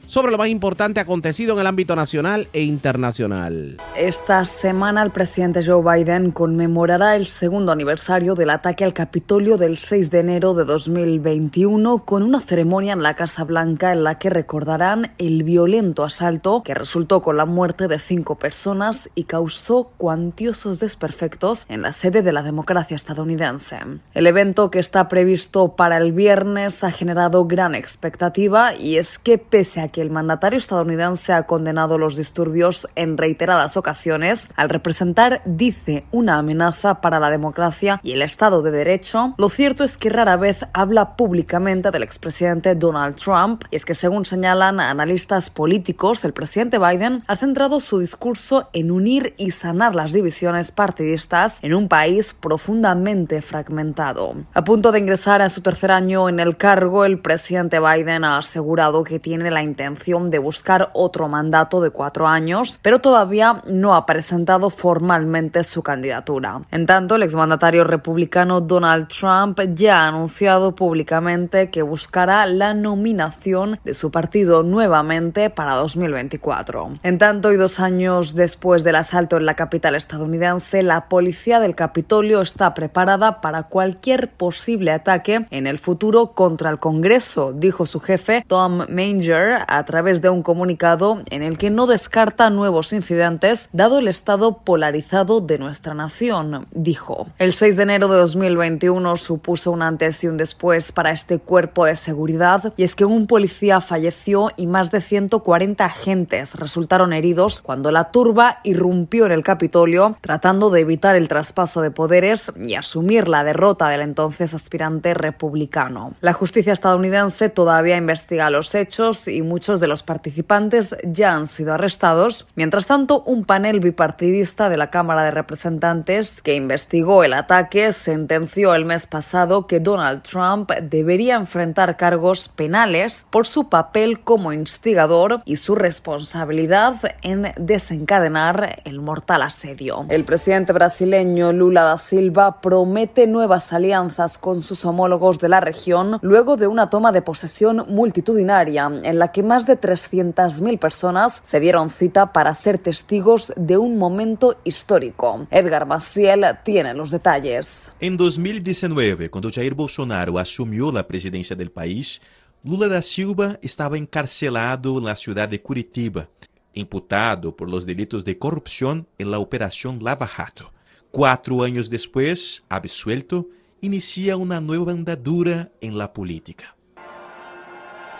Speaker 2: sobre lo más importante acontecido en el ámbito nacional e internacional.
Speaker 19: Esta semana el presidente Joe Biden conmemorará el segundo aniversario del ataque al Capitolio del 6 de enero de 2021 con una ceremonia en la Casa Blanca en la que recordarán el violento asalto que resultó con la muerte de cinco personas y causó cuantiosos desperfectos en la sede de la democracia estadounidense. El evento que está previsto para el viernes ha generado gran expectativa y es que pese a que el mandatario estadounidense ha condenado los disturbios en reiteradas ocasiones al representar, dice, una amenaza para la democracia y el Estado de Derecho, lo cierto es que rara vez habla públicamente del expresidente Donald Trump y es que según señalan analistas políticos, el presidente Biden ha centrado su discurso en unir y sanar las divisiones partidistas en un país profundamente fragmentado. A punto de ingresar a su tercer año en el cargo, el presidente Biden ha asegurado que tiene la intención de buscar otro mandato de cuatro años, pero todavía no ha presentado formalmente su candidatura. En tanto, el exmandatario republicano Donald Trump ya ha anunciado públicamente que buscará la nominación de su partido nuevamente para 2024. En tanto, y dos años después del asalto en la capital estadounidense, la policía del Capitolio está preparada para cualquier posible ataque en el futuro contra el Congreso, dijo su jefe Tom Manger a través de un comunicado en el que no descarta nuevos incidentes dado el estado polarizado de nuestra nación, dijo. El 6 de enero de 2021 supuso un antes y un después para este cuerpo de seguridad y es que un policía falleció y más de 140 agentes resultaron heridos cuando la turba irrumpió en el Capitolio tratando de evitar el traspaso de poderes y asumir la derrota del entonces aspirante republicano. La justicia estadounidense todavía investiga los hechos y muchos Muchos de los participantes ya han sido arrestados. Mientras tanto, un panel bipartidista de la Cámara de Representantes que investigó el ataque sentenció el mes pasado que Donald Trump debería enfrentar cargos penales por su papel como instigador y su responsabilidad en desencadenar el mortal asedio. El presidente brasileño Lula da Silva promete nuevas alianzas con sus homólogos de la región luego de una toma de posesión multitudinaria en la que más de 300.000 personas se dieron cita para ser testigos de un momento histórico. Edgar Maciel tiene los detalles.
Speaker 20: En 2019, cuando Jair Bolsonaro asumió la presidencia del país, Lula da Silva estaba encarcelado en la ciudad de Curitiba, imputado por los delitos de corrupción en la operación Lava Jato. Cuatro años después, absuelto, inicia una nueva andadura en la política.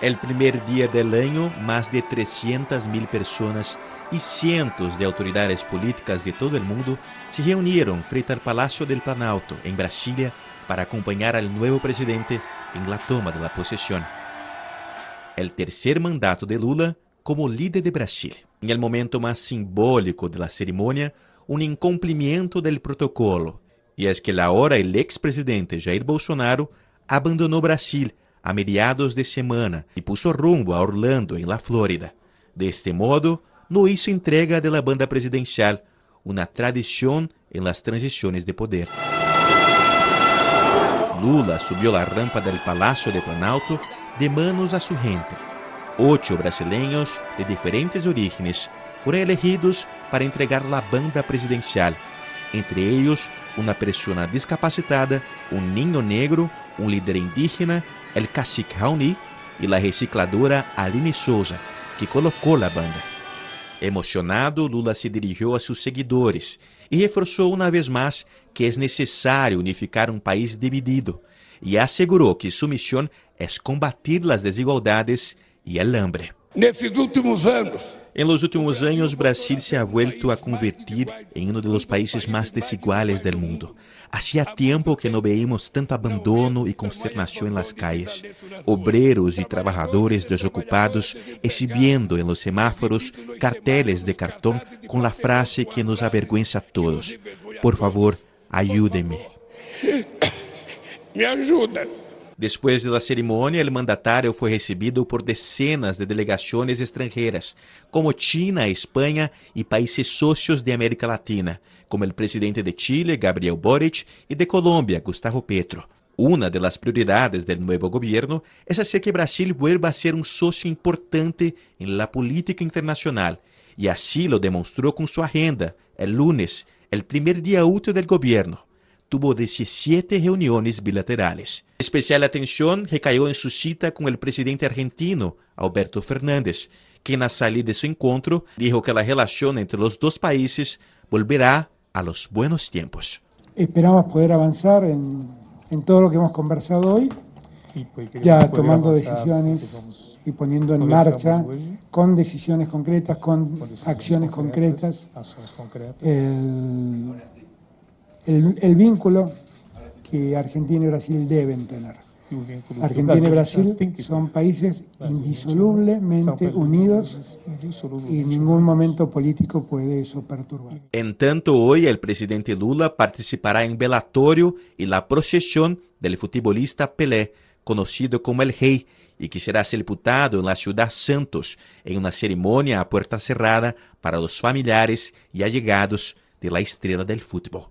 Speaker 20: El primer día del año, más de 300.000 personas y cientos de autoridades políticas de todo el mundo se reunieron frente al Palacio del Planalto, en Brasilia, para acompañar al nuevo presidente en la toma de la posesión. El tercer mandato de Lula como líder de Brasil. En el momento más simbólico de la ceremonia, un incumplimiento del protocolo, y es que ahora el expresidente Jair Bolsonaro abandonó Brasil a mediados de semana y puso rumbo a Orlando, en la Florida. De este modo, no hizo entrega de la banda presidencial, una tradición en las transiciones de poder. Lula subió la rampa del Palacio de Planalto de manos a su gente. Ocho brasileños de diferentes orígenes fueron elegidos para entregar la banda presidencial, entre ellos una persona discapacitada, un niño negro, un líder indígena, el cacique Raoni y la recicladora Aline Souza, que colocó la banda. Emocionado, Lula se dirigió a sus seguidores y reforzó una vez más que es necesario unificar un país dividido y aseguró que su misión es combatir las desigualdades y el hambre.
Speaker 21: Nesses últimos anos,
Speaker 20: En los últimos años, Brasil se ha vuelto a convertir en uno de los países más desiguales del mundo. Hacía tiempo que no veíamos tanto abandono y consternación en las calles. Obreros y trabajadores desocupados exhibiendo en los semáforos carteles de cartón con la frase que nos avergüenza a todos. Por favor, ayúdenme.
Speaker 21: me ajuda.
Speaker 20: Después de la ceremonia, el mandatario fue recibido por decenas de delegaciones extranjeras, como China, España y países socios de América Latina, como el presidente de Chile, Gabriel Boric, y de Colombia, Gustavo Petro. Una de las prioridades del nuevo gobierno es hacer que Brasil vuelva a ser un socio importante en la política internacional, y así lo demostró con su agenda el lunes, el primer día útil del gobierno tuvo 17 reuniones bilaterales. Especial atención recayó en su cita con el presidente argentino, Alberto Fernández, quien al salir de su encuentro dijo que la relación entre los dos países volverá a los buenos tiempos.
Speaker 22: Esperamos poder avanzar en, en todo lo que hemos conversado hoy, ya tomando decisiones y poniendo en marcha con decisiones concretas, con acciones concretas, el, el, el vínculo que Argentina y Brasil deben tener. Argentina y Brasil son países indisolublemente unidos y en ningún momento político puede eso perturbar.
Speaker 20: En tanto, hoy el presidente Lula participará en velatorio y la procesión del futbolista Pelé, conocido como el Rey, y que será sepultado en la ciudad Santos en una ceremonia a puerta cerrada para los familiares y allegados de la estrella del fútbol.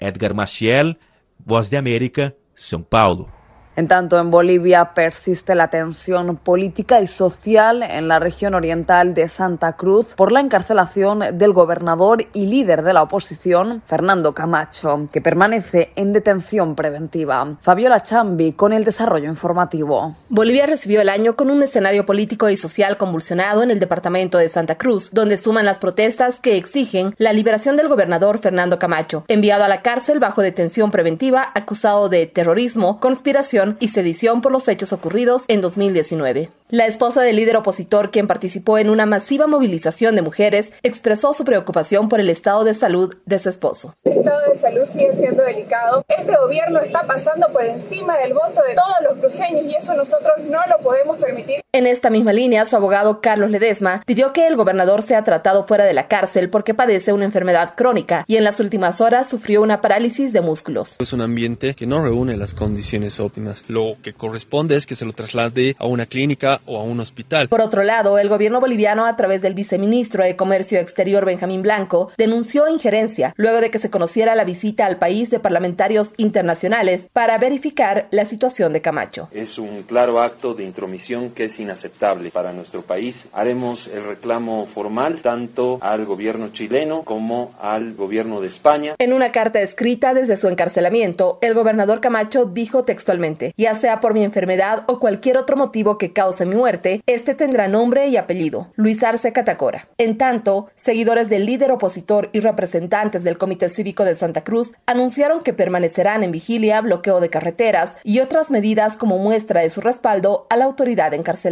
Speaker 20: Edgar Maciel, Voz de América, São Paulo.
Speaker 19: En tanto, en Bolivia persiste la tensión política y social en la región oriental de Santa Cruz por la encarcelación del gobernador y líder de la oposición, Fernando Camacho, que permanece en detención preventiva. Fabiola Chambi con el desarrollo informativo.
Speaker 23: Bolivia recibió el año con un escenario político y social convulsionado en el departamento de Santa Cruz, donde suman las protestas que exigen la liberación del gobernador Fernando Camacho, enviado a la cárcel bajo detención preventiva, acusado de terrorismo, conspiración y sedición por los hechos ocurridos en 2019. La esposa del líder opositor, quien participó en una masiva movilización de mujeres, expresó su preocupación por el estado de salud de su esposo.
Speaker 24: El estado de salud sigue siendo delicado. Este gobierno está pasando por encima del voto de todos los cruceños y eso nosotros no lo podemos permitir.
Speaker 23: En esta misma línea, su abogado Carlos Ledesma pidió que el gobernador sea tratado fuera de la cárcel porque padece una enfermedad crónica y en las últimas horas sufrió una parálisis de músculos.
Speaker 25: Es un ambiente que no reúne las condiciones óptimas. Lo que corresponde es que se lo traslade a una clínica o a un hospital.
Speaker 23: Por otro lado, el gobierno boliviano, a través del viceministro de Comercio Exterior Benjamín Blanco, denunció injerencia luego de que se conociera la visita al país de parlamentarios internacionales para verificar la situación de Camacho.
Speaker 26: Es un claro acto de intromisión que es inaceptable para nuestro país. Haremos el reclamo formal tanto al gobierno chileno como al gobierno de España.
Speaker 23: En una carta escrita desde su encarcelamiento, el gobernador Camacho dijo textualmente, ya sea por mi enfermedad o cualquier otro motivo que cause mi muerte, este tendrá nombre y apellido, Luis Arce Catacora. En tanto, seguidores del líder opositor y representantes del Comité Cívico de Santa Cruz anunciaron que permanecerán en vigilia, bloqueo de carreteras y otras medidas como muestra de su respaldo a la autoridad encarcelada.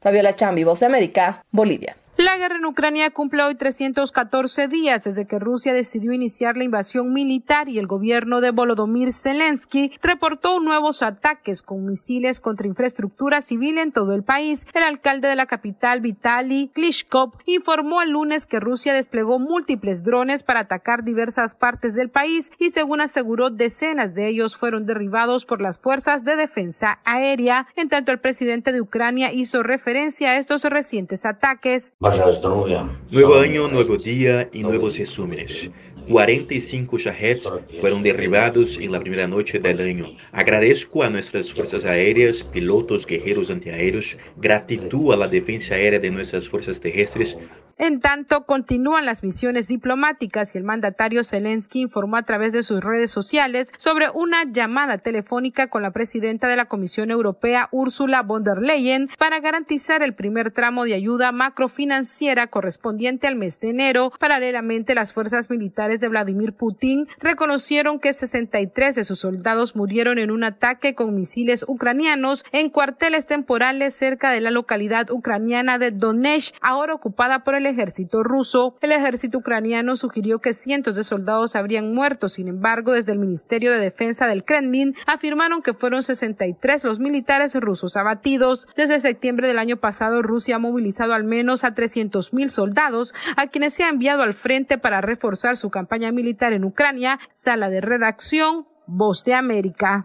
Speaker 23: Fabiola Chambi, Voz de América, Bolivia.
Speaker 27: La guerra en Ucrania cumple hoy 314 días desde que Rusia decidió iniciar la invasión militar y el gobierno de Volodymyr Zelensky reportó nuevos ataques con misiles contra infraestructura civil en todo el país. El alcalde de la capital, Vitaly Klitschko, informó el lunes que Rusia desplegó múltiples drones para atacar diversas partes del país y según aseguró decenas de ellos fueron derribados por las fuerzas de defensa aérea. En tanto, el presidente de Ucrania hizo referencia a estos recientes ataques.
Speaker 28: Nuevo año, nuevo día y nuevos resúmenes. 45 Shaheds fueron derribados en la primera noche del año. Agradezco a nuestras fuerzas aéreas, pilotos, guerreros antiaéreos, gratitud a la defensa aérea de nuestras fuerzas terrestres
Speaker 27: en tanto, continúan las misiones diplomáticas y el mandatario Zelensky informó a través de sus redes sociales sobre una llamada telefónica con la presidenta de la Comisión Europea, Ursula von der Leyen, para garantizar el primer tramo de ayuda macrofinanciera correspondiente al mes de enero. Paralelamente, las fuerzas militares de Vladimir Putin reconocieron que 63 de sus soldados murieron en un ataque con misiles ucranianos en cuarteles temporales cerca de la localidad ucraniana de Donetsk, ahora ocupada por el ejército ruso. El ejército ucraniano sugirió que cientos de soldados habrían muerto. Sin embargo, desde el Ministerio de Defensa del Kremlin afirmaron que fueron 63 los militares rusos abatidos. Desde septiembre del año pasado, Rusia ha movilizado al menos a 300.000 soldados, a quienes se ha enviado al frente para reforzar su campaña militar en Ucrania. Sala de redacción, Voz de América.